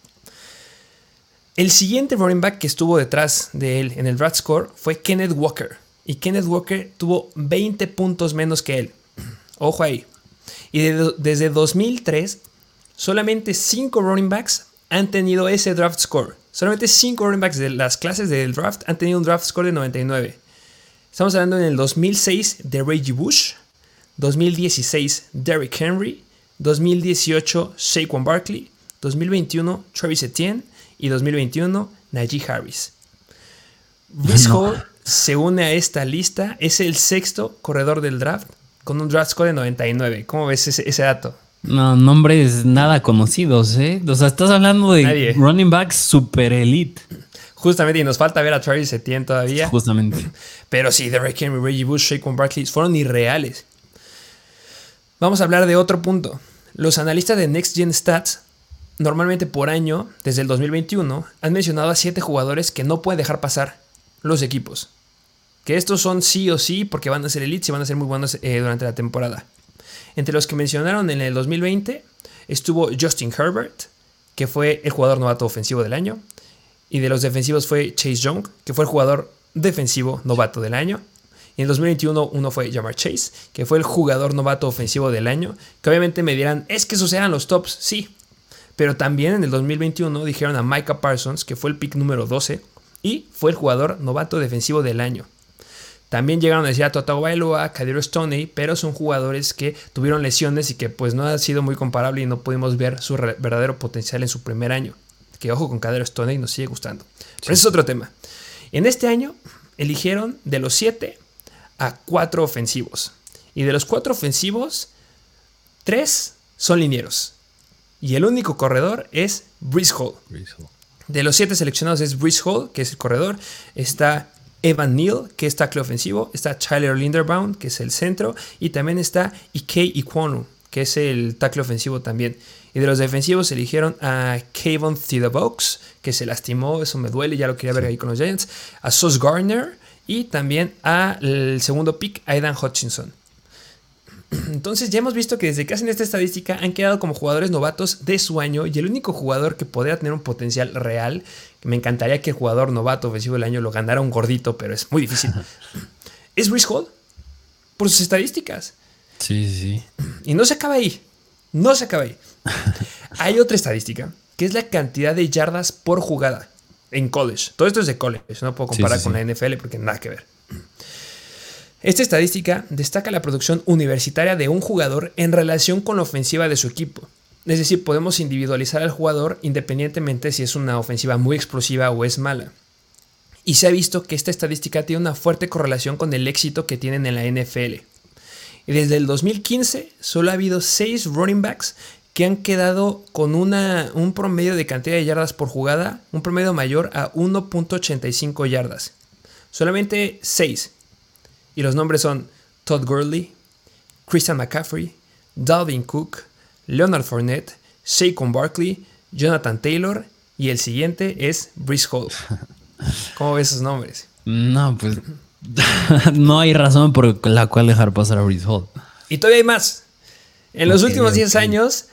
El siguiente running back que estuvo detrás de él en el draft score fue Kenneth Walker. Y Kenneth Walker tuvo 20 puntos menos que él. Ojo ahí. Y desde 2003, solamente 5 running backs han tenido ese draft score. Solamente 5 running backs de las clases del draft han tenido un draft score de 99. Estamos hablando en el 2006 de Reggie Bush, 2016 Derrick Henry, 2018 Saquon Barkley, 2021 Travis Etienne y 2021 Najee Harris. Brice Hall se une a esta lista, es el sexto corredor del draft con un draft score de 99. ¿Cómo ves ese dato? No, nombres nada conocidos, ¿eh? O sea, estás hablando de running backs super elite. Justamente, y nos falta ver a Travis Etienne todavía. Justamente. Pero sí, Derrick Henry, Reggie Bush, Shaquan Barkley fueron irreales. Vamos a hablar de otro punto. Los analistas de Next Gen Stats, normalmente por año, desde el 2021, han mencionado a siete jugadores que no pueden dejar pasar los equipos. Que estos son sí o sí porque van a ser elites y van a ser muy buenos eh, durante la temporada. Entre los que mencionaron en el 2020 estuvo Justin Herbert, que fue el jugador novato ofensivo del año. Y de los defensivos fue Chase Young, que fue el jugador defensivo novato del año. Y en el 2021 uno fue Jamar Chase, que fue el jugador novato ofensivo del año. Que obviamente me dirán, es que esos eran los tops, sí. Pero también en el 2021 dijeron a Micah Parsons, que fue el pick número 12, y fue el jugador novato defensivo del año. También llegaron a decir a Totago Bailoa, a Kadiro Stoney, pero son jugadores que tuvieron lesiones y que pues no ha sido muy comparable y no pudimos ver su verdadero potencial en su primer año. Que ojo con Kadiro Stoney nos sigue gustando. Pero ese es otro tema. En este año eligieron de los siete a cuatro ofensivos. Y de los cuatro ofensivos, tres son linieros. Y el único corredor es Breeze Hall. De los siete seleccionados es Breeze Hall, que es el corredor. Está Evan Neal, que es tackle ofensivo, está Tyler Linderbaum, que es el centro, y también está Ike Iquonu, que es el tackle ofensivo también. Y de los defensivos eligieron a Kayvon Thibodeaux, que se lastimó, eso me duele, ya lo quería ver ahí con los Giants, a Sos Garner y también al segundo pick, Aidan Hutchinson. Entonces ya hemos visto que desde que hacen esta estadística han quedado como jugadores novatos de su año y el único jugador que podría tener un potencial real, que me encantaría que el jugador novato ofensivo del año lo ganara un gordito, pero es muy difícil, es Brice Hall, por sus estadísticas. Sí, sí. Y no se acaba ahí, no se acaba ahí. Hay otra estadística, que es la cantidad de yardas por jugada en college. Todo esto es de college, no puedo comparar con la NFL porque nada que ver. Esta estadística destaca la producción universitaria de un jugador en relación con la ofensiva de su equipo. Es decir, podemos individualizar al jugador independientemente si es una ofensiva muy explosiva o es mala. Y se ha visto que esta estadística tiene una fuerte correlación con el éxito que tienen en la NFL. Y desde el 2015 solo ha habido 6 running backs que han quedado con una, un promedio de cantidad de yardas por jugada, un promedio mayor a 1.85 yardas. Solamente 6. Y los nombres son Todd Gurley, Christian McCaffrey, Dalvin Cook, Leonard Fournette, Saquon Barkley, Jonathan Taylor y el siguiente es Brice Hall. ¿Cómo ves esos nombres? No, pues no hay razón por la cual dejar pasar a Brice Hall. Y todavía hay más. En los últimos 10 años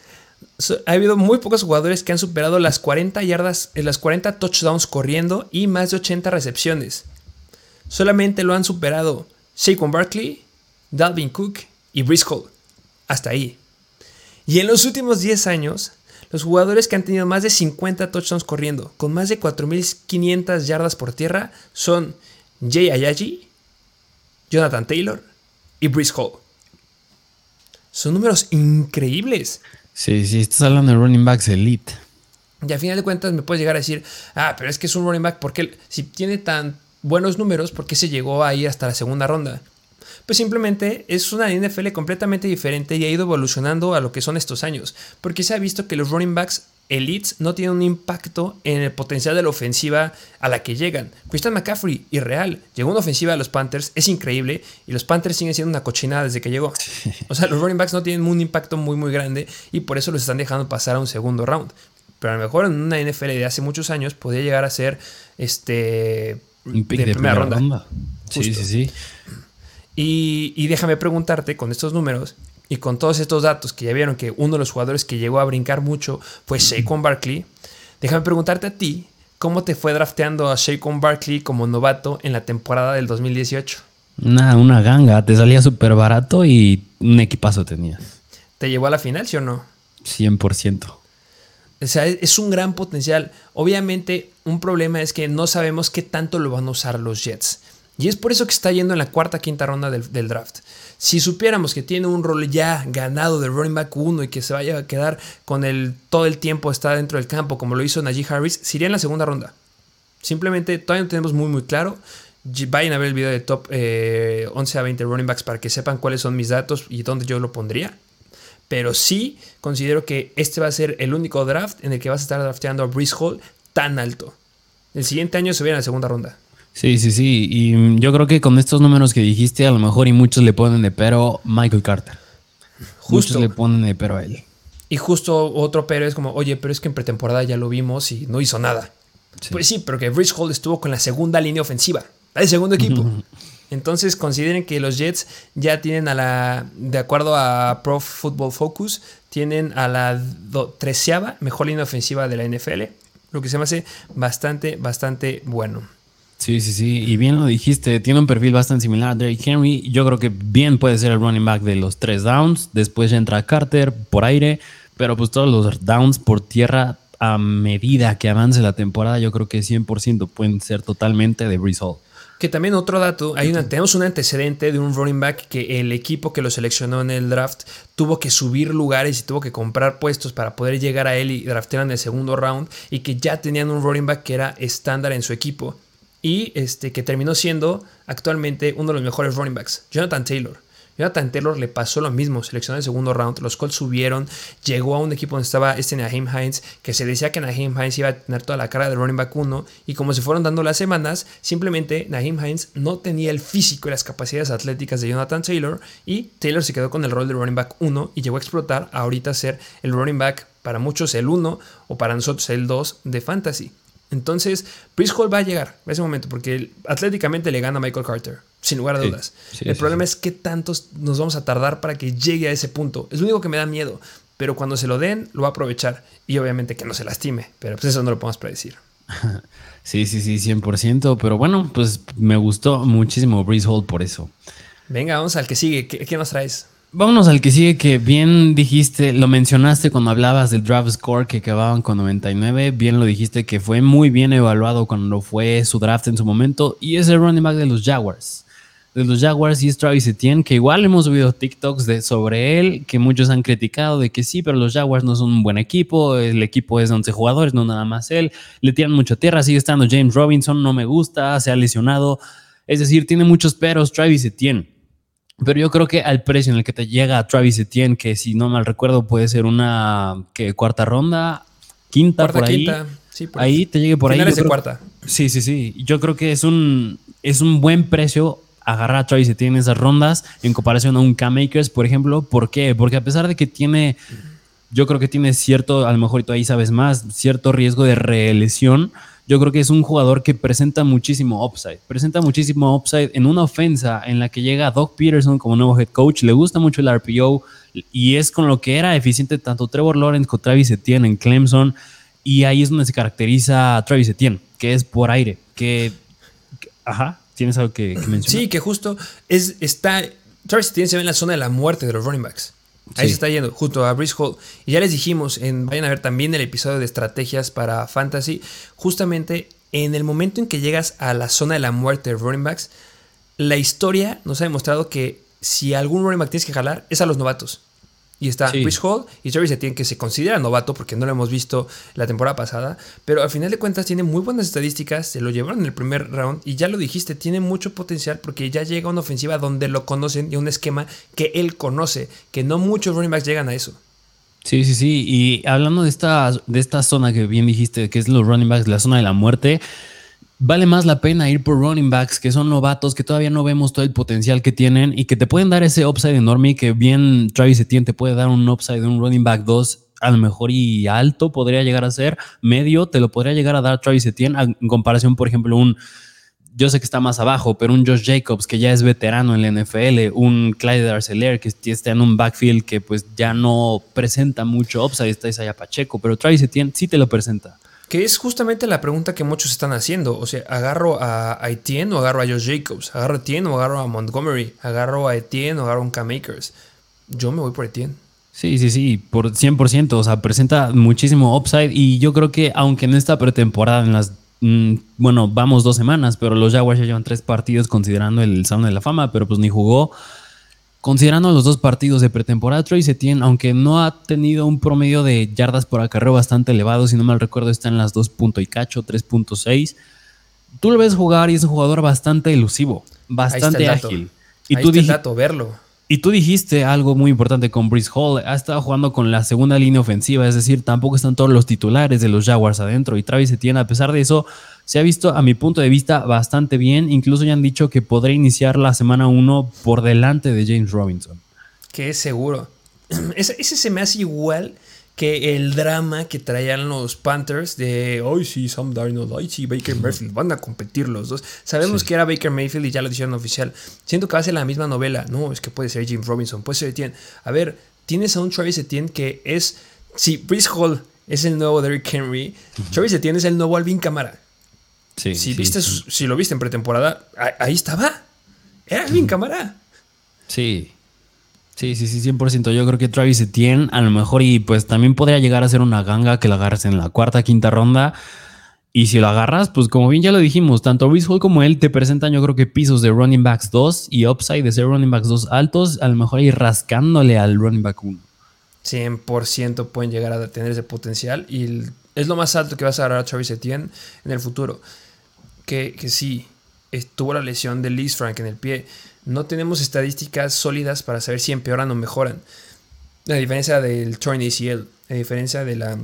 ha habido muy pocos jugadores que han superado las 40 yardas, eh, las 40 touchdowns corriendo y más de 80 recepciones. Solamente lo han superado Saquon Barkley, Dalvin Cook y Brice Hall. Hasta ahí. Y en los últimos 10 años, los jugadores que han tenido más de 50 touchdowns corriendo, con más de 4.500 yardas por tierra, son Jay Ayaji, Jonathan Taylor y Brice Hall. Son números increíbles. Sí, sí, estás hablando de running backs elite. Y a final de cuentas me puedes llegar a decir, ah, pero es que es un running back, porque si tiene tan buenos números, ¿por qué se llegó ahí hasta la segunda ronda? Pues simplemente es una NFL completamente diferente y ha ido evolucionando a lo que son estos años, porque se ha visto que los running backs elites no tienen un impacto en el potencial de la ofensiva a la que llegan. Christian McCaffrey, irreal, llegó una ofensiva a los Panthers, es increíble, y los Panthers siguen siendo una cochinada desde que llegó. O sea, los running backs no tienen un impacto muy muy grande y por eso los están dejando pasar a un segundo round. pero a lo mejor en una NFL de hace muchos años podría llegar a ser este Un pick de, primera, ronda. Sí, sí, sí. Y, y déjame preguntarte con estos números y con todos estos datos que ya vieron que uno de los jugadores que llegó a brincar mucho fue Saquon Barkley. Déjame preguntarte a ti, ¿cómo te fue drafteando a Saquon Barkley como novato en la temporada del 2018? Una, una ganga, te salía súper barato y un equipazo tenías. ¿Te llevó a la final, sí o no? 100%. O sea, es un gran potencial. Obviamente, un problema es que no sabemos qué tanto lo van a usar los Jets. Y es por eso que está yendo en la cuarta, quinta ronda del, del draft. Si supiéramos que tiene un rol ya ganado de running back 1 y que se vaya a quedar con el todo el tiempo está dentro del campo, como lo hizo Najee Harris, se iría en la segunda ronda. Simplemente todavía no tenemos muy muy claro. Vayan a ver el video de top eh, 11 a 20 running backs para que sepan cuáles son mis datos y dónde yo lo pondría. Pero sí considero que este va a ser el único draft en el que vas a estar drafteando a Brees Hall tan alto. El siguiente año se viene a la segunda ronda. Sí, sí, sí. Y mm, yo creo que con estos números que dijiste, a lo mejor y muchos le ponen de pero Michael Carter. Justo. Muchos le ponen de pero a él. Y justo otro pero es como, oye, pero es que en pretemporada ya lo vimos y no hizo nada. Sí. Pues sí, pero que Brees Hall estuvo con la segunda línea ofensiva, el segundo equipo. Entonces consideren que los Jets ya tienen a la, de acuerdo a Pro Football Focus, tienen a la treceava mejor línea ofensiva de la NFL, lo que se me hace bastante, bastante bueno. Sí, sí, sí. Y bien lo dijiste, tiene un perfil bastante similar a Derrick Henry. Yo creo que bien puede ser el running back de los tres downs. Después ya entra Carter por aire. Pero pues todos los downs por tierra a medida que avance la temporada, yo creo que 100% pueden ser totalmente de Brees Hall. Que también otro dato, hay una, tenemos un antecedente de un running back que el equipo que lo seleccionó en el draft tuvo que subir lugares y tuvo que comprar puestos para poder llegar a él y draftear en el segundo round y que ya tenían un running back que era estándar en su equipo y este, que terminó siendo actualmente uno de los mejores running backs, Jonathan Taylor. Jonathan Taylor le pasó lo mismo, seleccionó el segundo round, los Colts subieron, llegó a un equipo donde estaba este Naheem Hines, que se decía que Naheem Hines iba a tener toda la cara de running back 1, y como se fueron dando las semanas, simplemente Naheem Hines no tenía el físico y las capacidades atléticas de Jonathan Taylor, y Taylor se quedó con el rol de running back 1 y llegó a explotar a ahorita ser el running back para muchos el 1 o para nosotros el 2 de fantasy. Entonces, Brees Hall va a llegar a ese momento porque atléticamente le gana a Michael Carter, sin lugar a Sí, dudas. sí, el sí, problema es qué tantos nos vamos a tardar para que llegue a ese punto. Es lo único que me da miedo. Pero cuando se lo den, lo va a aprovechar. Y obviamente que no se lastime. Pero pues eso no lo podemos predecir. Sí, sí, sí, 100%. Pero bueno, pues me gustó muchísimo Brees Hall por eso. Venga, vamos al que sigue. ¿Qué, qué nos traes? Vámonos al que sigue, que bien dijiste, lo mencionaste cuando hablabas del draft score que acababan con 99. Bien lo dijiste que fue muy bien evaluado cuando fue su draft en su momento. Y es el running back de los Jaguars. De los Jaguars y es Travis Etienne, que igual hemos subido TikToks de, sobre él, que muchos han criticado de que sí, pero los Jaguars no son un buen equipo. El equipo es de 11 jugadores, no nada más él. Le tiran mucha tierra, sigue estando James Robinson, no me gusta, se ha lesionado. Es decir, tiene muchos peros Travis Etienne. Pero yo creo que al precio en el que te llega Travis Etienne, que si no mal recuerdo puede ser una que cuarta ronda, quinta Cuarta, por ahí. quinta. Sí, por Ahí te llegue por ahí. De creo- cuarta. Sí, sí, sí. Yo creo que es un, es un buen precio agarrar a Travis Etienne en esas rondas en comparación a un K-Makers, por ejemplo. ¿Por qué? Porque a pesar de que tiene, yo creo que tiene cierto, a lo mejor tú ahí sabes más, cierto riesgo de relesión, yo creo que es un jugador que presenta muchísimo upside. Presenta muchísimo upside en una ofensa en la que llega Doc Peterson como nuevo head coach. Le gusta mucho el RPO y es con lo que era eficiente tanto Trevor Lawrence como Travis Etienne en Clemson. Y ahí es donde se caracteriza a Travis Etienne, que es por aire. Que, que- ajá, tienes algo que, que mencionar. Sí, que justo es, está. Travis Etienne se ve en la zona de la muerte de los running backs. Ahí Sí. se está yendo, junto a Brees Hall. Y ya les dijimos, en, vayan a ver también el episodio de estrategias para Fantasy. Justamente en el momento en que llegas a la zona de la muerte de running backs, la historia nos ha demostrado que si algún running back tienes que jalar, es a los novatos. Y está Sí. Brees Hall y Travis Etienne, que se considera novato porque no lo hemos visto la temporada pasada. Pero al final de cuentas tiene muy buenas estadísticas. Se lo llevaron en el primer round. Y ya lo dijiste, tiene mucho potencial porque ya llega a una ofensiva donde lo conocen y un esquema que él conoce. Que no muchos running backs llegan a eso. Sí, sí, sí. Y hablando de esta, de esta zona que bien dijiste, que es los running backs, la zona de la muerte, vale más la pena ir por running backs que son novatos, que todavía no vemos todo el potencial que tienen y que te pueden dar ese upside enorme y que bien Travis Etienne te puede dar un upside de un running back 2 a lo mejor y alto podría llegar a ser, medio te lo podría llegar a dar Travis Etienne en comparación, por ejemplo, un yo sé que está más abajo, pero un Josh Jacobs que ya es veterano en la NFL, un Clyde Arcelor que está en un backfield que pues ya no presenta mucho upside, está Isaiah Pacheco, pero Travis Etienne sí te lo presenta. Que es justamente la pregunta que muchos están haciendo. O sea, ¿agarro a, Etienne o agarro a Josh Jacobs? ¿Agarro a Etienne o agarro a Montgomery? ¿Agarro a Etienne o agarro a un K-Makers? Yo me voy por Etienne. Sí, sí, sí, por 100%. O sea, presenta muchísimo upside y yo creo que aunque en esta pretemporada, en las Mm, bueno, vamos dos semanas, pero los Jaguars ya llevan tres partidos considerando el Salón de la Fama, pero pues ni jugó. Considerando los dos partidos de pretemporada, Troy Setien, aunque no ha tenido un promedio de yardas por acarreo bastante elevado, si no mal recuerdo está en las 2. y cacho, 3.6. Tú lo ves jugar y es un jugador bastante elusivo, bastante ágil. Y tú dijiste verlo. Y tú dijiste algo muy importante con Brice Hall. Ha estado jugando con la segunda línea ofensiva, es decir, tampoco están todos los titulares de los Jaguars adentro. Y Travis Etienne, a pesar de eso, se ha visto, a mi punto de vista, bastante bien. Incluso ya han dicho que podría iniciar la semana 1 por delante de James Robinson. Que es seguro. Ese se me hace igual que el drama que traían los Panthers de, hoy sí, Sam Darnold, ay sí, Baker Mayfield, van a competir los dos. Sabemos que era Baker Mayfield y ya lo dijeron oficial. Siento que va a ser la misma novela. No, es que puede ser Jim Robinson, puede ser Etienne. A ver, tienes a un Travis Etienne que es, si Brice Hall es el nuevo Derrick Henry, Travis Etienne es el nuevo Alvin Camara. Sí, si, viste, si lo viste en pretemporada, ahí estaba. Era Alvin Camara. Sí. Sí, sí, sí, 100%. Yo creo que Travis Etienne a lo mejor y pues también podría llegar a ser una ganga que la agarres en la cuarta, quinta ronda. Y si lo agarras, pues como bien ya lo dijimos, tanto Reese Hall como él te presentan yo creo que pisos de running backs 2 y upside de ser running backs 2 altos, a lo mejor ir rascándole al running back 1. 100% pueden llegar a tener ese potencial y es lo más alto que vas a agarrar a Travis Etienne en el futuro. Que, que sí, tuvo la lesión de Liz Frank en el pie no tenemos estadísticas sólidas para saber si empeoran o mejoran. La diferencia del torn ACL, la diferencia de la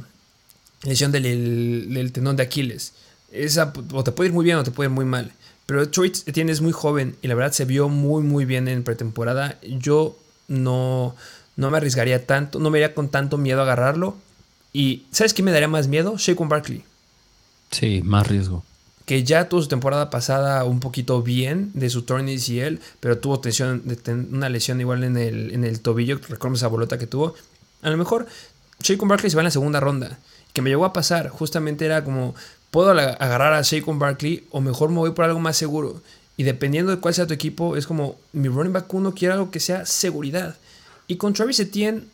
lesión del, tendón de Aquiles. Esa o te puede ir muy bien o te puede ir muy mal. Pero Troy Etienne es muy joven y la verdad se vio muy muy bien en pretemporada. Yo no, no me arriesgaría tanto, no me iría con tanto miedo a agarrarlo. Y ¿sabes qué me daría más miedo? Shaquan Barkley. Sí, más riesgo que ya tuvo su temporada pasada un poquito bien de su torn ACL, pero tuvo tensión, una lesión igual en el, en el tobillo, recuerdo esa bolota que tuvo. A lo mejor Shaquon Barkley se va en la segunda ronda, que me llegó a pasar, justamente era como, puedo agarrar a Shaquon Barkley o mejor me voy por algo más seguro. Y dependiendo de cuál sea tu equipo, es como, mi running back uno quiere algo que sea seguridad. Y con Travis Etienne,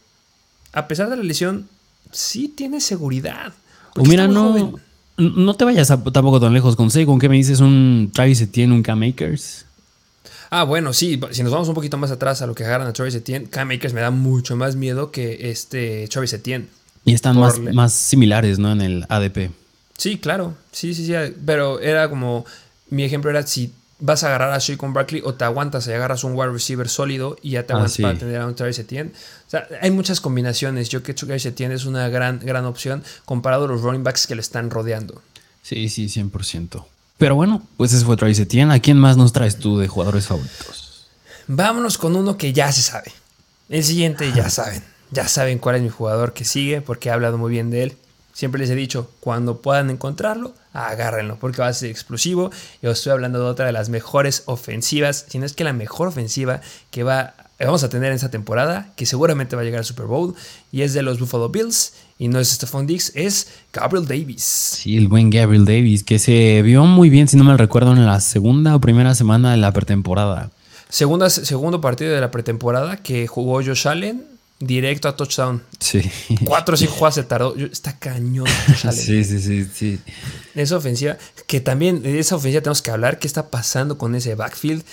a pesar de la lesión, sí tiene seguridad. O mira, no... No te vayas tampoco tan lejos con ¿Con ¿Qué me dices? ¿Un Travis Etienne, un K-Makers? Ah, bueno, sí. Si nos vamos un poquito más atrás a lo que agarran a Travis Etienne, K-Makers me da mucho más miedo que este Travis Etienne. Y están más, más similares, ¿no? En el ADP. Sí, claro. Sí, sí, sí. Pero era como. Mi ejemplo era si vas a agarrar a Shaquon Barkley o te aguantas y agarras un wide receiver sólido y ya te ah, aguantas para tener a un Travis Etienne. O sea, hay muchas combinaciones. Yo creo que Travis Etienne es una gran, gran opción comparado a los running backs que le están rodeando. Sí, sí, 100%. Pero bueno, pues ese fue Travis Etienne. ¿A quién más nos traes tú de jugadores favoritos? Vámonos con uno que ya se sabe. El siguiente ya saben. Ya saben cuál es mi jugador que sigue porque he hablado muy bien de él. Siempre les he dicho, cuando puedan encontrarlo, agárrenlo, porque va a ser explosivo. Yo estoy hablando de otra de las mejores ofensivas, si no es que la mejor ofensiva que va, vamos a tener en esta temporada, que seguramente va a llegar al Super Bowl, y es de los Buffalo Bills, y no es Stephon Diggs, es Gabriel Davis. Sí, el buen Gabriel Davis, que se vio muy bien, si no me recuerdo, en la segunda o primera semana de la pretemporada. Segunda, segundo partido de la pretemporada que jugó Josh Allen directo a touchdown. Sí. Cuatro o cinco jugadas se tardó. Está cañón. sí, sí, sí, sí. Esa ofensiva, que también de esa ofensiva tenemos que hablar. ¿Qué está pasando con ese backfield?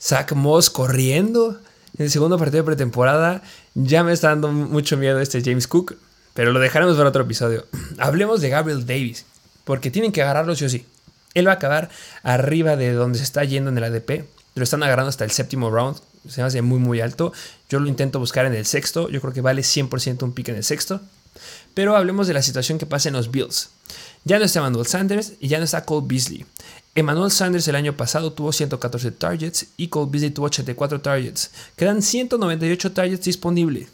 Zach Moss corriendo en el segundo partido de pretemporada. Ya me está dando mucho miedo este James Cook, pero lo dejaremos para otro episodio. Hablemos de Gabriel Davis, porque tienen que agarrarlo sí o sí. Él va a acabar arriba de donde se está yendo en el ADP. Lo están agarrando hasta el séptimo round. Se hace muy, muy alto. Yo lo intento buscar en el sexto. Yo creo que vale 100% un pick en el sexto. Pero hablemos de la situación que pasa en los Bills. Ya no está Emmanuel Sanders y ya no está Cole Beasley. Emmanuel Sanders el año pasado tuvo 114 targets y Cole Beasley tuvo 84 targets. Quedan 198 targets disponibles.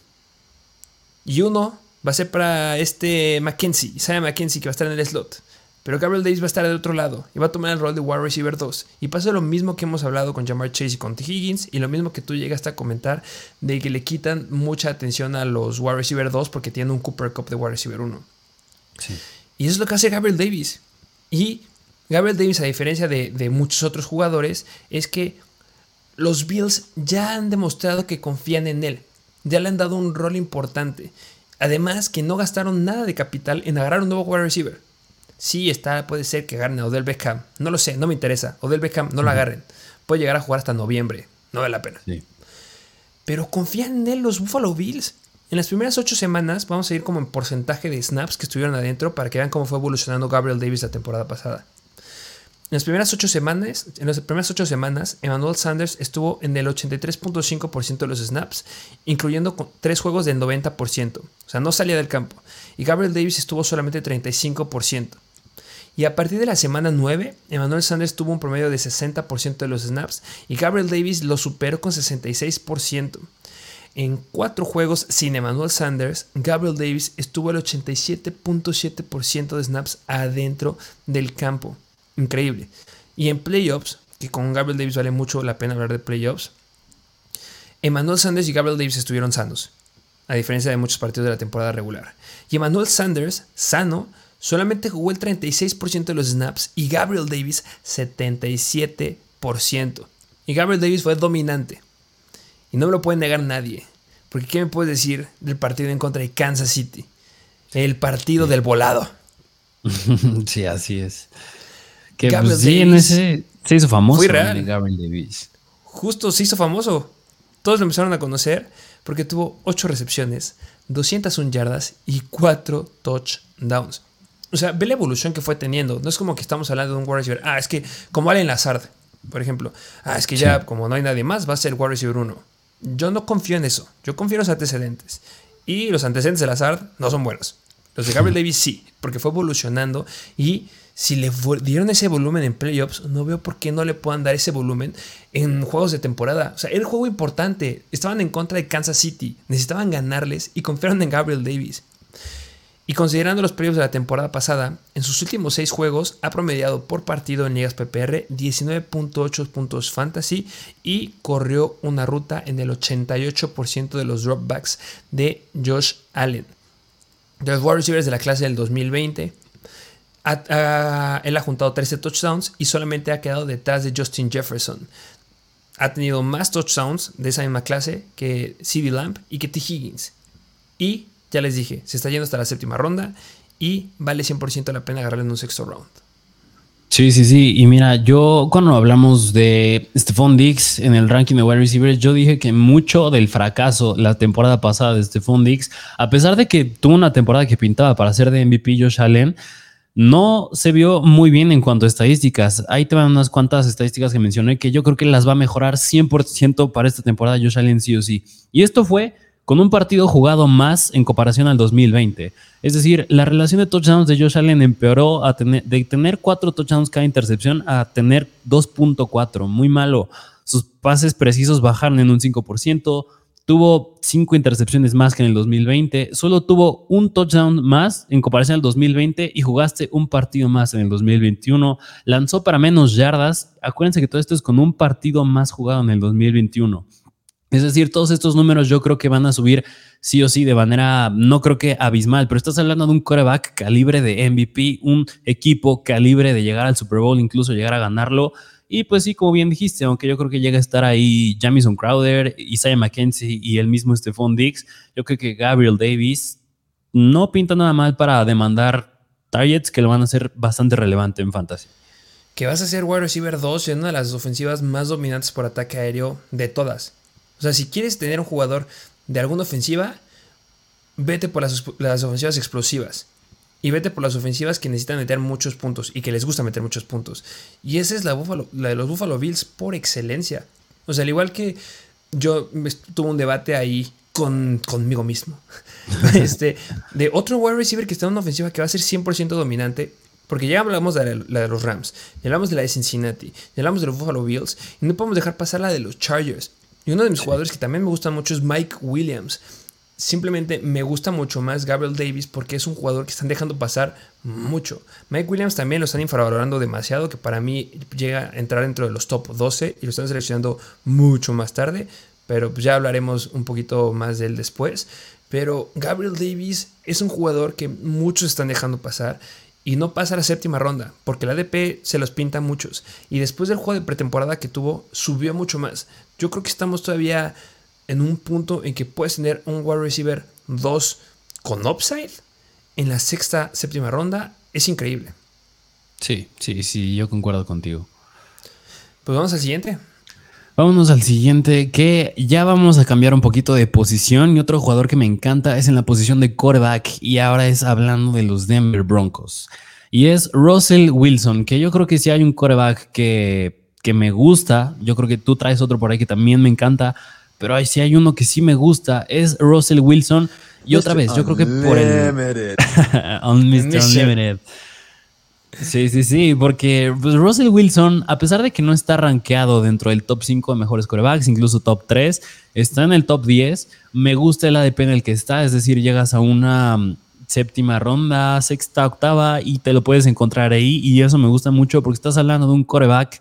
Y uno va a ser para este Mackenzie, Isaiah Mackenzie, que va a estar en el slot. Pero Gabriel Davis va a estar del otro lado y va a tomar el rol de wide receiver 2. Y pasa lo mismo que hemos hablado con Jamar Chase y con T. Higgins. Y lo mismo que tú llegaste a comentar de que le quitan mucha atención a los wide receiver 2 porque tienen un Cooper Cup de wide receiver 1. Y eso es lo que hace Gabriel Davis. Y Gabriel Davis, a diferencia de, de muchos otros jugadores, es que los Bills ya han demostrado que confían en él. Ya le han dado un rol importante. Además, que no gastaron nada de capital en agarrar un nuevo wide receiver. Sí, está, puede ser que agarren a Odell Beckham. No lo sé, no me interesa. Odell Beckham, no lo agarren. Puede llegar a jugar hasta noviembre. No vale la pena. Pero confían en él los Buffalo Bills. En las primeras ocho semanas, vamos a ir como en porcentaje de snaps que estuvieron adentro para que vean cómo fue evolucionando Gabriel Davis la temporada pasada. En las primeras ocho semanas, en las primeras ocho semanas, Emmanuel Sanders estuvo en el 83.5% de los snaps, incluyendo tres juegos del 90%. O sea, no salía del campo. Y Gabriel Davis estuvo solamente 35%. Y a partir de la semana 9, Emmanuel Sanders tuvo un promedio de 60% de los snaps y Gabriel Davis lo superó con 66%. En cuatro juegos sin Emmanuel Sanders, Gabriel Davis estuvo al 87.7% de snaps adentro del campo. Increíble. Y en playoffs, que con Gabriel Davis vale mucho la pena hablar de playoffs, Emmanuel Sanders y Gabriel Davis estuvieron sanos, a diferencia de muchos partidos de la temporada regular. Y Emmanuel Sanders, sano, solamente jugó el 36% de los snaps y Gabriel Davis 77%. Y Gabriel Davis fue dominante. Y no me lo puede negar nadie. Porque ¿qué me puedes decir del partido en contra de Kansas City? El partido del volado. sí, así es. Que pues, sí, en ese se hizo famoso. Fue real. Gabriel Davis. Justo se hizo famoso. Todos lo empezaron a conocer porque tuvo 8 recepciones, 201 yardas y 4 touchdowns. O sea, ve la evolución que fue teniendo. No es como que estamos hablando de un wide receiver. Ah, es que como Allen Lazard, por ejemplo. Ah, es que ya como no hay nadie más, va a ser wide receiver 1. Yo no confío en eso. Yo confío en los antecedentes. Y los antecedentes de Lazard no son buenos. Los de Gabriel Davis sí, porque fue evolucionando y si le dieron ese volumen en playoffs, no veo por qué no le puedan dar ese volumen en juegos de temporada. O sea, era el juego importante. Estaban en contra de Kansas City, necesitaban ganarles y confiaron en Gabriel Davis. Y considerando los playoffs de la temporada pasada, en sus últimos seis juegos ha promediado por partido en ligas PPR 19.8 puntos fantasy y corrió una ruta en el 88% de los dropbacks de Josh Allen. De los wide receivers de la clase del 2020, él ha juntado 13 touchdowns y solamente ha quedado detrás de Justin Jefferson. Ha tenido más touchdowns de esa misma clase que CD Lamp y que T. Higgins. Y ya les dije, se está yendo hasta la séptima ronda y vale 100% la pena agarrarle en un sexto round. Sí, sí, sí. Y mira, yo cuando hablamos de Stephon Diggs en el ranking de wide receivers, yo dije que mucho del fracaso la temporada pasada de Stephon Diggs, a pesar de que tuvo una temporada que pintaba para ser de MVP Josh Allen, no se vio muy bien en cuanto a estadísticas. Ahí te van unas cuantas estadísticas que mencioné que yo creo que las va a mejorar 100% para esta temporada Josh Allen sí o sí. Y esto fue con un partido jugado más en comparación al 2020. Es decir, la relación de touchdowns de Josh Allen empeoró a tener, de tener cuatro touchdowns cada intercepción a tener 2.4. Muy malo. Sus pases precisos bajaron en un 5%. Tuvo cinco intercepciones más que en el 2020. Solo tuvo un touchdown más en comparación al 2020 y jugaste un partido más en el 2021. Lanzó para menos yardas. Acuérdense que todo esto es con un partido más jugado en el 2021. Es decir, todos estos números yo creo que van a subir sí o sí de manera, no creo que abismal, pero estás hablando de un coreback calibre de MVP, un equipo calibre de llegar al Super Bowl, incluso llegar a ganarlo. Y pues sí, como bien dijiste, aunque yo creo que llega a estar ahí Jamison Crowder, Isaiah McKenzie y el mismo Stephon Diggs, yo creo que Gabriel Davis no pinta nada mal para demandar targets que lo van a hacer bastante relevante en fantasy. Que vas a ser wide receiver 2 en una de las ofensivas más dominantes por ataque aéreo de todas. O sea, si quieres tener un jugador de alguna ofensiva, vete por las, ofensivas explosivas. Y vete por las ofensivas que necesitan meter muchos puntos y que les gusta meter muchos puntos. Y esa es la, la de los Buffalo Bills por excelencia. O sea, al igual que yo tuve un debate ahí con, conmigo mismo. este, de otro wide receiver que está en una ofensiva que va a ser 100% dominante. Porque ya hablamos de la, de los Rams, ya hablamos de la de Cincinnati, ya hablamos de los Buffalo Bills. Y no podemos dejar pasar la de los Chargers. Y uno de mis jugadores que también me gusta mucho es Mike Williams. Simplemente me gusta mucho más Gabriel Davis porque es un jugador que están dejando pasar mucho. Mike Williams también lo están infravalorando demasiado, que para mí llega a entrar dentro de los top 12 y lo están seleccionando mucho más tarde, pero pues ya hablaremos un poquito más de él después. Pero Gabriel Davis es un jugador que muchos están dejando pasar y no pasa a la séptima ronda, porque la ADP se los pinta muchos. Y después del juego de pretemporada que tuvo, subió mucho más. Yo creo que estamos todavía en un punto en que puedes tener un wide receiver 2 con upside en la sexta, séptima ronda, es increíble. Sí, sí, sí, yo concuerdo contigo. Pues vamos al siguiente. Vámonos al siguiente, que ya vamos a cambiar un poquito de posición. Y otro jugador que me encanta es en la posición de quarterback. Y ahora es hablando de los Denver Broncos. Y es Russell Wilson, que yo creo que si hay un quarterback que, que me gusta, yo creo que tú traes otro por ahí que también me encanta pero si sí hay uno que sí me gusta, es Russell Wilson. Y otra vez, yo creo que por el... Mr. Unlimited. Sí, sí, sí, porque pues, Russell Wilson, a pesar de que no está rankeado dentro del top 5 de mejores corebacks, incluso top 3, está en el top 10. Me gusta el ADP en el que está, es decir, llegas a una mm, séptima ronda, sexta, octava y te lo puedes encontrar ahí. Y eso me gusta mucho porque estás hablando de un coreback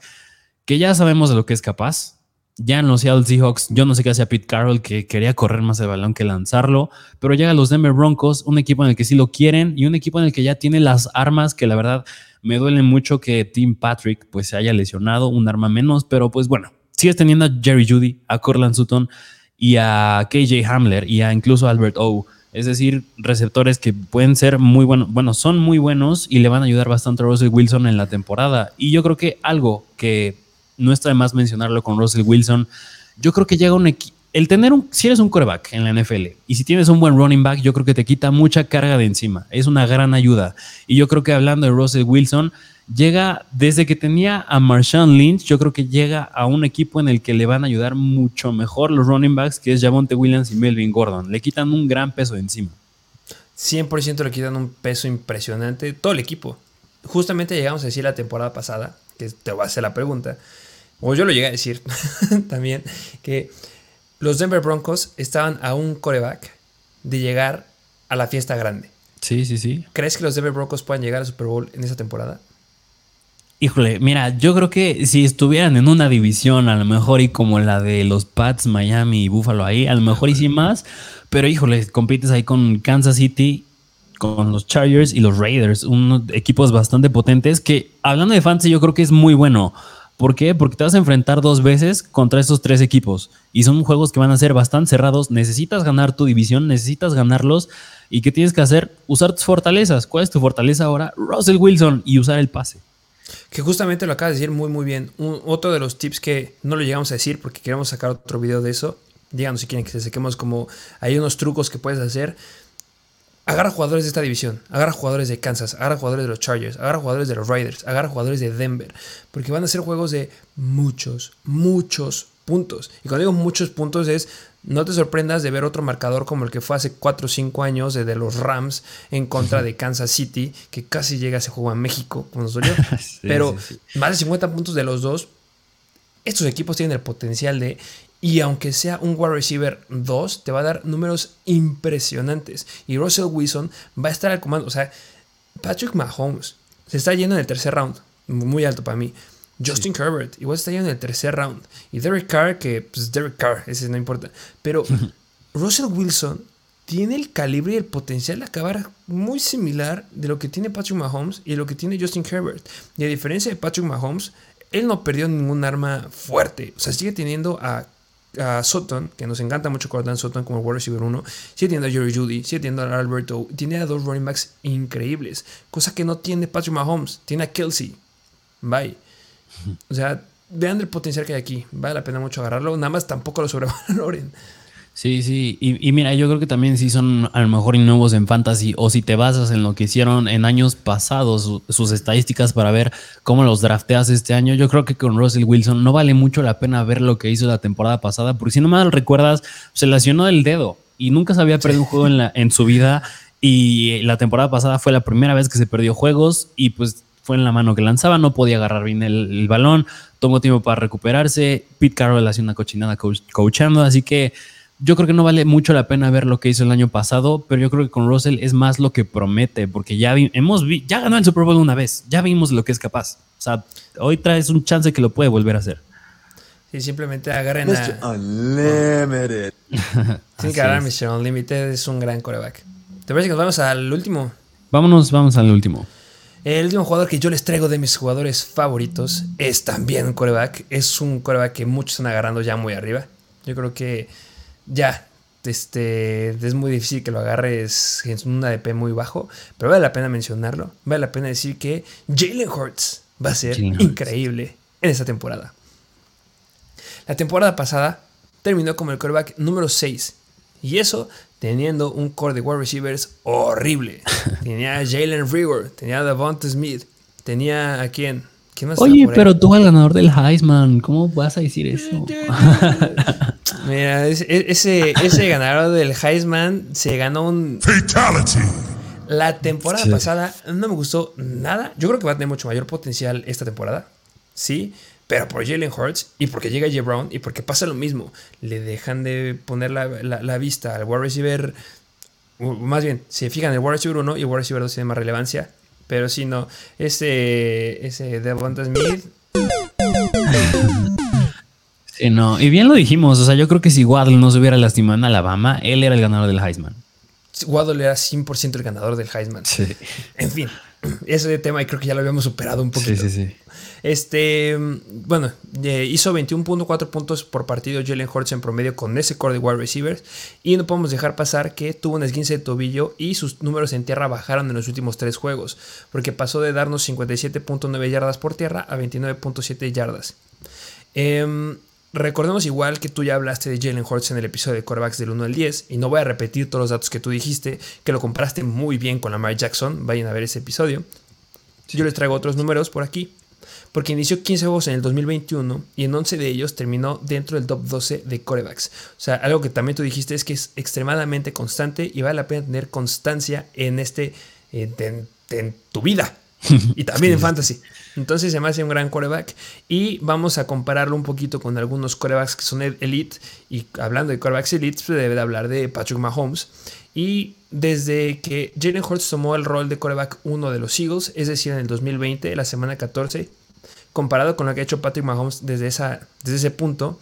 que ya sabemos de lo que es capaz ya en los Seattle Seahawks, yo no sé qué hacía Pete Carroll, que quería correr más el balón que lanzarlo, pero llega a los Denver Broncos, un equipo en el que sí lo quieren y un equipo en el que ya tiene las armas que la verdad me duele mucho que Tim Patrick pues se haya lesionado, un arma menos, pero pues bueno, sigues teniendo a Jerry Judy, a Corland Sutton y a KJ Hamler y a incluso Albert O. Es decir, receptores que pueden ser muy buenos, bueno, son muy buenos y le van a ayudar bastante a Russell Wilson en la temporada. Y yo creo que algo que no está de más mencionarlo con Russell Wilson. Yo creo que llega un equipo. El tener un, si eres un coreback en la NFL y si tienes un buen running back, yo creo que te quita mucha carga de encima. Es una gran ayuda. Y yo creo que hablando de Russell Wilson, llega desde que tenía a Marshawn Lynch, yo creo que llega a un equipo en el que le van a ayudar mucho mejor los running backs, que es Javonte Williams y Melvin Gordon. Le quitan un gran peso de encima. 100% le quitan un peso impresionante. Todo el equipo. Justamente llegamos a decir la temporada pasada, que te voy a hacer la pregunta o yo lo llegué a decir también, que los Denver Broncos estaban a un coreback de llegar a la fiesta grande. Sí, sí, sí. ¿Crees que los Denver Broncos puedan llegar al Super Bowl en esa temporada? Híjole, mira, yo creo que si estuvieran en una división, a lo mejor y como la de los Pats, Miami y Buffalo ahí, a lo mejor y sí más, pero híjole, compites ahí con Kansas City, con los Chargers y los Raiders, unos equipos bastante potentes que, hablando de fantasy, yo creo que es muy bueno. ¿Por qué? Porque te vas a enfrentar dos veces contra estos tres equipos. Y son juegos que van a ser bastante cerrados. Necesitas ganar tu división, necesitas ganarlos. ¿Y qué tienes que hacer? Usar tus fortalezas. ¿Cuál es tu fortaleza ahora? Russell Wilson y usar el pase. Que justamente lo acabas de decir muy muy bien. otro de los tips que no lo llegamos a decir porque queremos sacar otro video de eso. Díganos si quieren que se sequemos como hay unos trucos que puedes hacer agarra jugadores de esta división, agarra jugadores de Kansas, agarra jugadores de los Chargers, agarra jugadores de los Raiders, agarra jugadores de Denver, porque van a ser juegos de muchos, muchos puntos. Y cuando digo muchos puntos es, no te sorprendas de ver otro marcador como el que fue hace 4 o 5 años de, los Rams en contra de Kansas City, que casi llega a ese juego en México, como nos dolió. Pero más de 50 puntos de los dos, estos equipos tienen el potencial de y aunque sea un wide receiver 2, te va a dar números impresionantes. Y Russell Wilson va a estar al comando. O sea, Patrick Mahomes se está yendo en el tercer round. Muy alto para mí. Justin Herbert igual está yendo en el tercer round. Y Derek Carr, que pues Derek Carr, ese no importa. Pero Russell Wilson tiene el calibre y el potencial de acabar muy similar de lo que tiene Patrick Mahomes y de lo que tiene Justin Herbert. Y a diferencia de Patrick Mahomes, él no perdió ningún arma fuerte. O sea, sigue teniendo a Sutton, que nos encanta mucho Dan Sutton como wide receiver 1, sigue teniendo a Jerry Judy, sigue teniendo a Alberto, tiene a dos running backs increíbles, cosa que no tiene Patrick Mahomes, tiene a Kelsey. Bye. O sea, vean el potencial que hay aquí, vale la pena mucho agarrarlo, nada más tampoco lo sobrevaloren. Sí, sí, y, mira, yo creo que también sí son a lo mejor nuevos en fantasy, o si te basas en lo que hicieron en años pasados, sus estadísticas para ver cómo los drafteas este año, yo creo que con Russell Wilson no vale mucho la pena ver lo que hizo la temporada pasada, porque si no mal recuerdas, se lesionó el dedo y nunca se había perdido un juego en, la, en su vida, y la temporada pasada fue la primera vez que se perdió juegos, y pues fue en la mano que lanzaba, no podía agarrar bien el, balón, tomó tiempo para recuperarse, Pete Carroll hacía una cochinada coachando, así que yo creo que no vale mucho la pena ver lo que hizo el año pasado, pero yo creo que con Russell es más lo que promete, porque ya hemos ya ganó el Super Bowl una vez, ya vimos lo que es capaz. O sea, hoy traes un chance que lo puede volver a hacer. Sí, simplemente agarren a... Unlimited. Tienen que agarrar Mr. Unlimited, es un gran coreback. ¿Te parece que nos vamos al último? Vámonos, vamos al último. El último jugador que yo les traigo de mis jugadores favoritos es también un coreback. Es un coreback que muchos están agarrando ya muy arriba. Yo creo que ya este, es muy difícil que lo agarres en un ADP muy bajo, pero vale la pena mencionarlo. Vale la pena decir que Jalen Hurts va a ser increíble en esta temporada. La temporada pasada terminó como el quarterback número 6 y eso teniendo un core de wide receivers horrible. tenía a Jalen Rigor, tenía a Devonta Smith, tenía a quién. Oye, pero tú el ganador del Heisman, ¿cómo vas a decir eso? Mira, ese, ese ganador del Heisman se ganó un. Fatality. La temporada pasada no me gustó nada. Yo creo que va a tener mucho mayor potencial esta temporada. Sí, pero por Jalen Hurts y porque llega J. Brown y porque pasa lo mismo. Le dejan de poner la, vista al wide receiver. Más bien, se fijan en el wide receiver 1 y el wide receiver 2 tiene más relevancia. Pero si no, ese, ese Devonta Smith. Sí, no. Y bien lo dijimos. O sea, yo creo que si Waddle no se hubiera lastimado en Alabama, él era el ganador del Heisman. Waddle era 100% el ganador del Heisman. Sí. En fin, ese tema creo que ya lo habíamos superado un poquito. Sí, sí, sí. Este, bueno, eh, hizo 21.4 puntos por partido Jalen Hurts en promedio con ese core de wide receivers. Y no podemos dejar pasar que tuvo un esguince de tobillo y sus números en tierra bajaron en los últimos tres juegos, porque pasó de darnos 57.9 yardas por tierra a 29.7 yardas. Em, recordemos igual que tú ya hablaste de Jalen Hurts en el episodio de Corebacks del 1 al 10 y no voy a repetir todos los datos que tú dijiste, que lo comparaste muy bien con Lamar Jackson, vayan a ver ese episodio. Yo les traigo otros números por aquí porque inició 15 juegos en el 2021 y en 11 de ellos terminó dentro del top 12 de corebacks. O sea, algo que también tú dijiste es que es extremadamente constante y vale la pena tener constancia en este, eh, en, tu vida y también en fantasy. Entonces se me hace un gran coreback y vamos a compararlo un poquito con algunos corebacks que son elite y hablando de corebacks elite se debe de hablar de Patrick Mahomes y desde que Jalen Hurts tomó el rol de coreback 1 de los Eagles, es decir, en el 2020, la semana 14, comparado con lo que ha hecho Patrick Mahomes desde, esa, desde ese punto,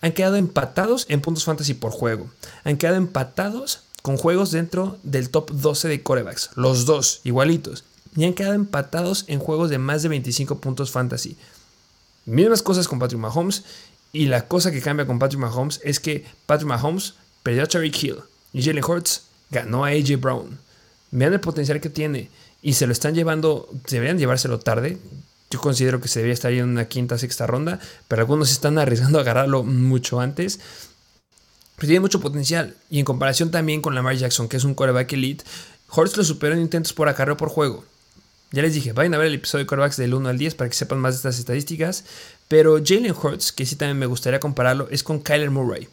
han quedado empatados en puntos fantasy por juego. Han quedado empatados con juegos dentro del top 12 de corebacks. Los dos, igualitos. Y han quedado empatados en juegos de más de 25 puntos fantasy. Mismas cosas con Patrick Mahomes. Y la cosa que cambia con Patrick Mahomes es que Patrick Mahomes perdió a Tariq Hill. Y Jalen Hurts ganó a AJ Brown. Vean el potencial que tiene. Y se lo están llevando, deberían llevárselo tarde. Yo considero que se debería estar en una quinta, sexta ronda, pero algunos están arriesgando a agarrarlo mucho antes. Pero tiene mucho potencial. Y en comparación también con Lamar Jackson, que es un quarterback elite, Horst lo superó en intentos por acarreo por juego. Ya les dije, vayan a ver el episodio de quarterbacks del 1 al 10 para que sepan más de estas estadísticas. Pero Jalen Hurts, que sí también me gustaría compararlo, es con Kyler Murray.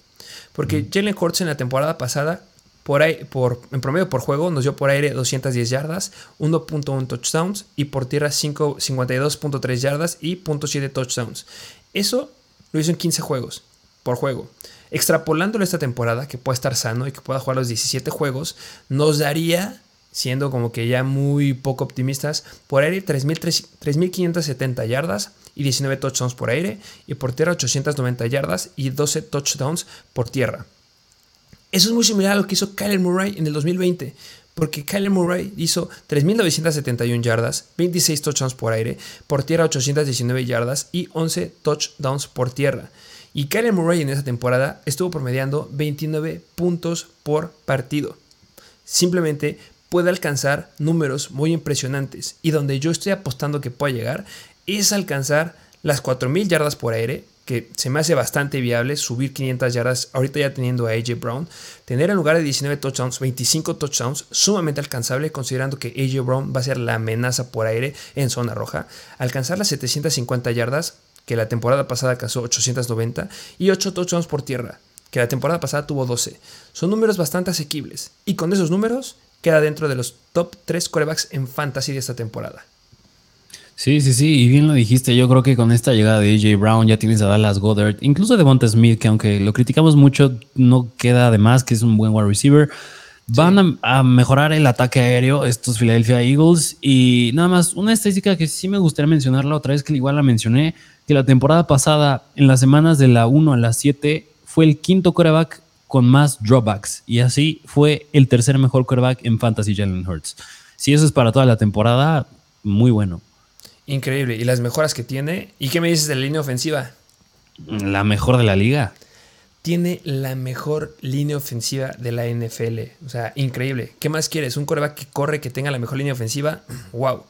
Porque mm. Jalen Hurts en la temporada pasada por, por, en promedio por juego nos dio por aire 210 yardas, 1.1 touchdowns y por tierra 52.3 yardas y 0.7 touchdowns. Eso lo hizo en 15 juegos por juego. Extrapolándolo esta temporada, que pueda estar sano y que pueda jugar los 17 juegos, nos daría, siendo como que ya muy poco optimistas, por aire 3.570 yardas y 19 touchdowns por aire, y por tierra 890 yardas y 12 touchdowns por tierra. Eso es muy similar a lo que hizo Kyler Murray en el 2020, porque Kyler Murray hizo 3.971 yardas, 26 touchdowns por aire, por tierra 819 yardas y 11 touchdowns por tierra. Y Kyler Murray en esa temporada estuvo promediando 29 puntos por partido. Simplemente puede alcanzar números muy impresionantes. Y donde yo estoy apostando que pueda llegar es alcanzar las 4.000 yardas por aire, que se me hace bastante viable subir 500 yardas, ahorita ya teniendo a AJ Brown, tener en lugar de 19 touchdowns, 25 touchdowns, sumamente alcanzable considerando que AJ Brown va a ser la amenaza por aire en zona roja, alcanzar las 750 yardas, que la temporada pasada alcanzó 890, y 8 touchdowns por tierra, que la temporada pasada tuvo 12. Son números bastante asequibles, y con esos números queda dentro de los top 3 corebacks en fantasy de esta temporada. Sí, sí, sí, y bien lo dijiste. Yo creo que con esta llegada de AJ Brown ya tienes a Dallas Goddard, incluso de Devonta Smith, que aunque lo criticamos mucho, no queda de más que es un buen wide receiver. Van a, mejorar el ataque aéreo estos Philadelphia Eagles. Y nada más, una estadística que sí me gustaría mencionarla otra vez, que igual la mencioné, que la temporada pasada, en las semanas de la 1 a la 7, fue el quinto quarterback con más dropbacks. Y así fue el tercer mejor quarterback en Fantasy Jalen Hurts. Si eso es para toda la temporada, muy bueno. Increíble. Y las mejoras que tiene. ¿Y qué me dices de la línea ofensiva? La mejor de la liga. Tiene la mejor línea ofensiva de la NFL. O sea, increíble. ¿Qué más quieres? Un coreback que corre, que tenga la mejor línea ofensiva. ¡Wow!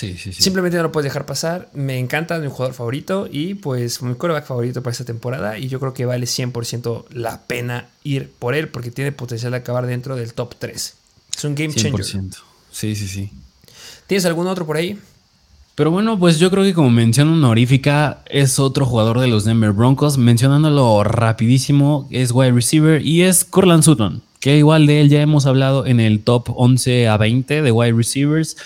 Sí, sí, sí. Simplemente no lo puedes dejar pasar. Me encanta, mi jugador favorito y pues mi coreback favorito para esta temporada. Y yo creo que vale 100% la pena ir por él porque tiene potencial de acabar dentro del top 3. Es un game changer. 100%. Sí, sí, sí. ¿Tienes algún otro por ahí? Pero bueno, pues yo creo que como mención honorífica es otro jugador de los Denver Broncos. Mencionándolo rapidísimo, es wide receiver y es Corland Sutton, que igual de él ya hemos hablado en el top 11 a 20 de wide receivers.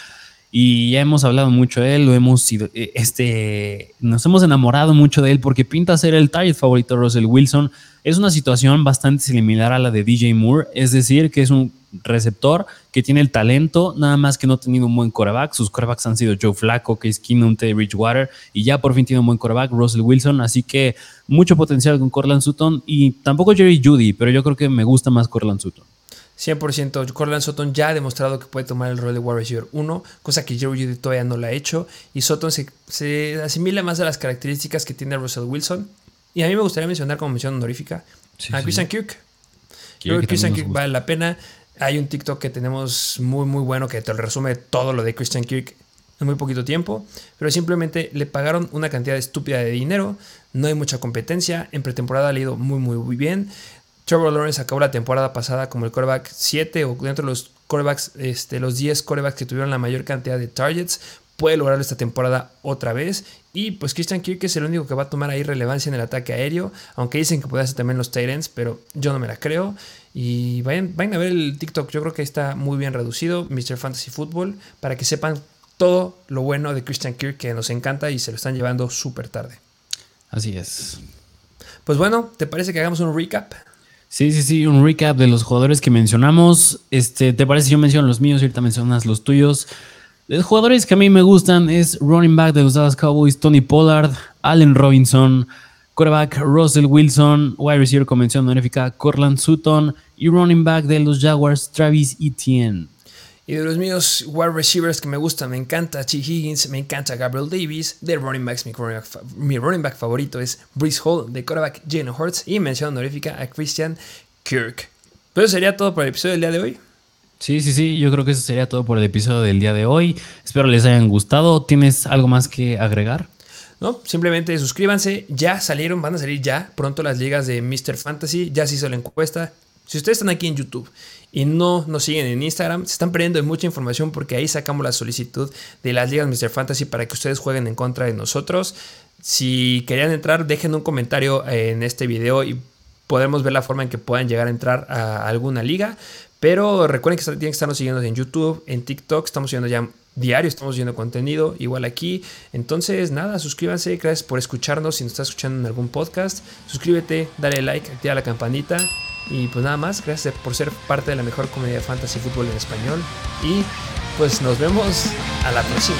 Y ya hemos hablado mucho de él, lo hemos eh, este, nos hemos enamorado mucho de él porque pinta ser el target favorito de Russell Wilson. Es una situación bastante similar a la de DJ Moore, es decir, que es un receptor que tiene el talento, nada más que no ha tenido un buen coreback. Sus corebacks han sido Joe Flacco, Case Keenum, Teddy Bridgewater, y ya por fin tiene un buen coreback, Russell Wilson. Así que mucho potencial con Corland Sutton y tampoco Jerry Judy, pero yo creo que me gusta más Corland Sutton. 100%. Corland Sutton ya ha demostrado que puede tomar el rol de wide receiver 1, cosa que Jerry Judy todavía no lo ha hecho. Y Sutton se, asimila más a las características que tiene Russell Wilson. Y a mí me gustaría mencionar como mención honorífica a Christian Kirk. Creo que Christian Kirk vale la pena. Hay un TikTok que tenemos muy, muy bueno que te resume todo lo de Christian Kirk en muy poquito tiempo, pero simplemente le pagaron una cantidad estúpida de dinero, no hay mucha competencia, en pretemporada ha ido muy, muy, muy bien. Trevor Lawrence acabó la temporada pasada como el quarterback 7 o dentro de los quarterbacks, este, los 10 quarterbacks que tuvieron la mayor cantidad de targets. Puede lograrlo esta temporada otra vez. Y pues Christian Kirk es el único que va a tomar ahí relevancia en el ataque aéreo. Aunque dicen que puede hacer también los Titans, pero yo no me la creo. Y vayan, vayan a ver el TikTok. Yo creo que está muy bien reducido, Mr. Fantasy Football, para que sepan todo lo bueno de Christian Kirk que nos encanta y se lo están llevando súper tarde. Así es. Pues bueno, ¿te parece que hagamos un recap? Sí, sí, sí, un recap de los jugadores que mencionamos. Este, ¿te parece si yo menciono los míos y ahorita mencionas los tuyos? Los jugadores que a mí me gustan es running back de los Dallas Cowboys, Tony Pollard, Allen Robinson, quarterback Russell Wilson, wide receiver con mención honorífica Corland Sutton y running back de los Jaguars, Travis Etienne. Y de los míos wide receivers que me gustan, me encanta T. Higgins, me encanta Gabriel Davis. De running backs, mi running back, favorito es Breeze Hall, de quarterback Jalen Hurts. Y mención honorífica a Christian Kirk. Pero eso sería todo por el episodio del día de hoy. Sí, sí, sí, yo creo que eso sería todo por el episodio del día de hoy. Espero les hayan gustado. ¿Tienes algo más que agregar? No, simplemente suscríbanse. Ya salieron, van a salir ya pronto las ligas de Mr. Fantasy. Ya se hizo la encuesta. Si ustedes están aquí en YouTube y no nos siguen en Instagram, se están perdiendo de mucha información porque ahí sacamos la solicitud de las ligas Mr. Fantasy para que ustedes jueguen en contra de nosotros. Si querían entrar, dejen un comentario en este video y podemos ver la forma en que puedan llegar a entrar a alguna liga. Pero recuerden que tienen que estarnos siguiendo en YouTube, en TikTok, estamos subiendo ya diario, estamos viendo contenido, igual aquí. Entonces, nada, suscríbanse, gracias por escucharnos. Si nos estás escuchando en algún podcast, suscríbete, dale like, activa la campanita. Y pues nada más, gracias por ser parte de la mejor comunidad de fantasy fútbol en español. Y pues nos vemos a la próxima.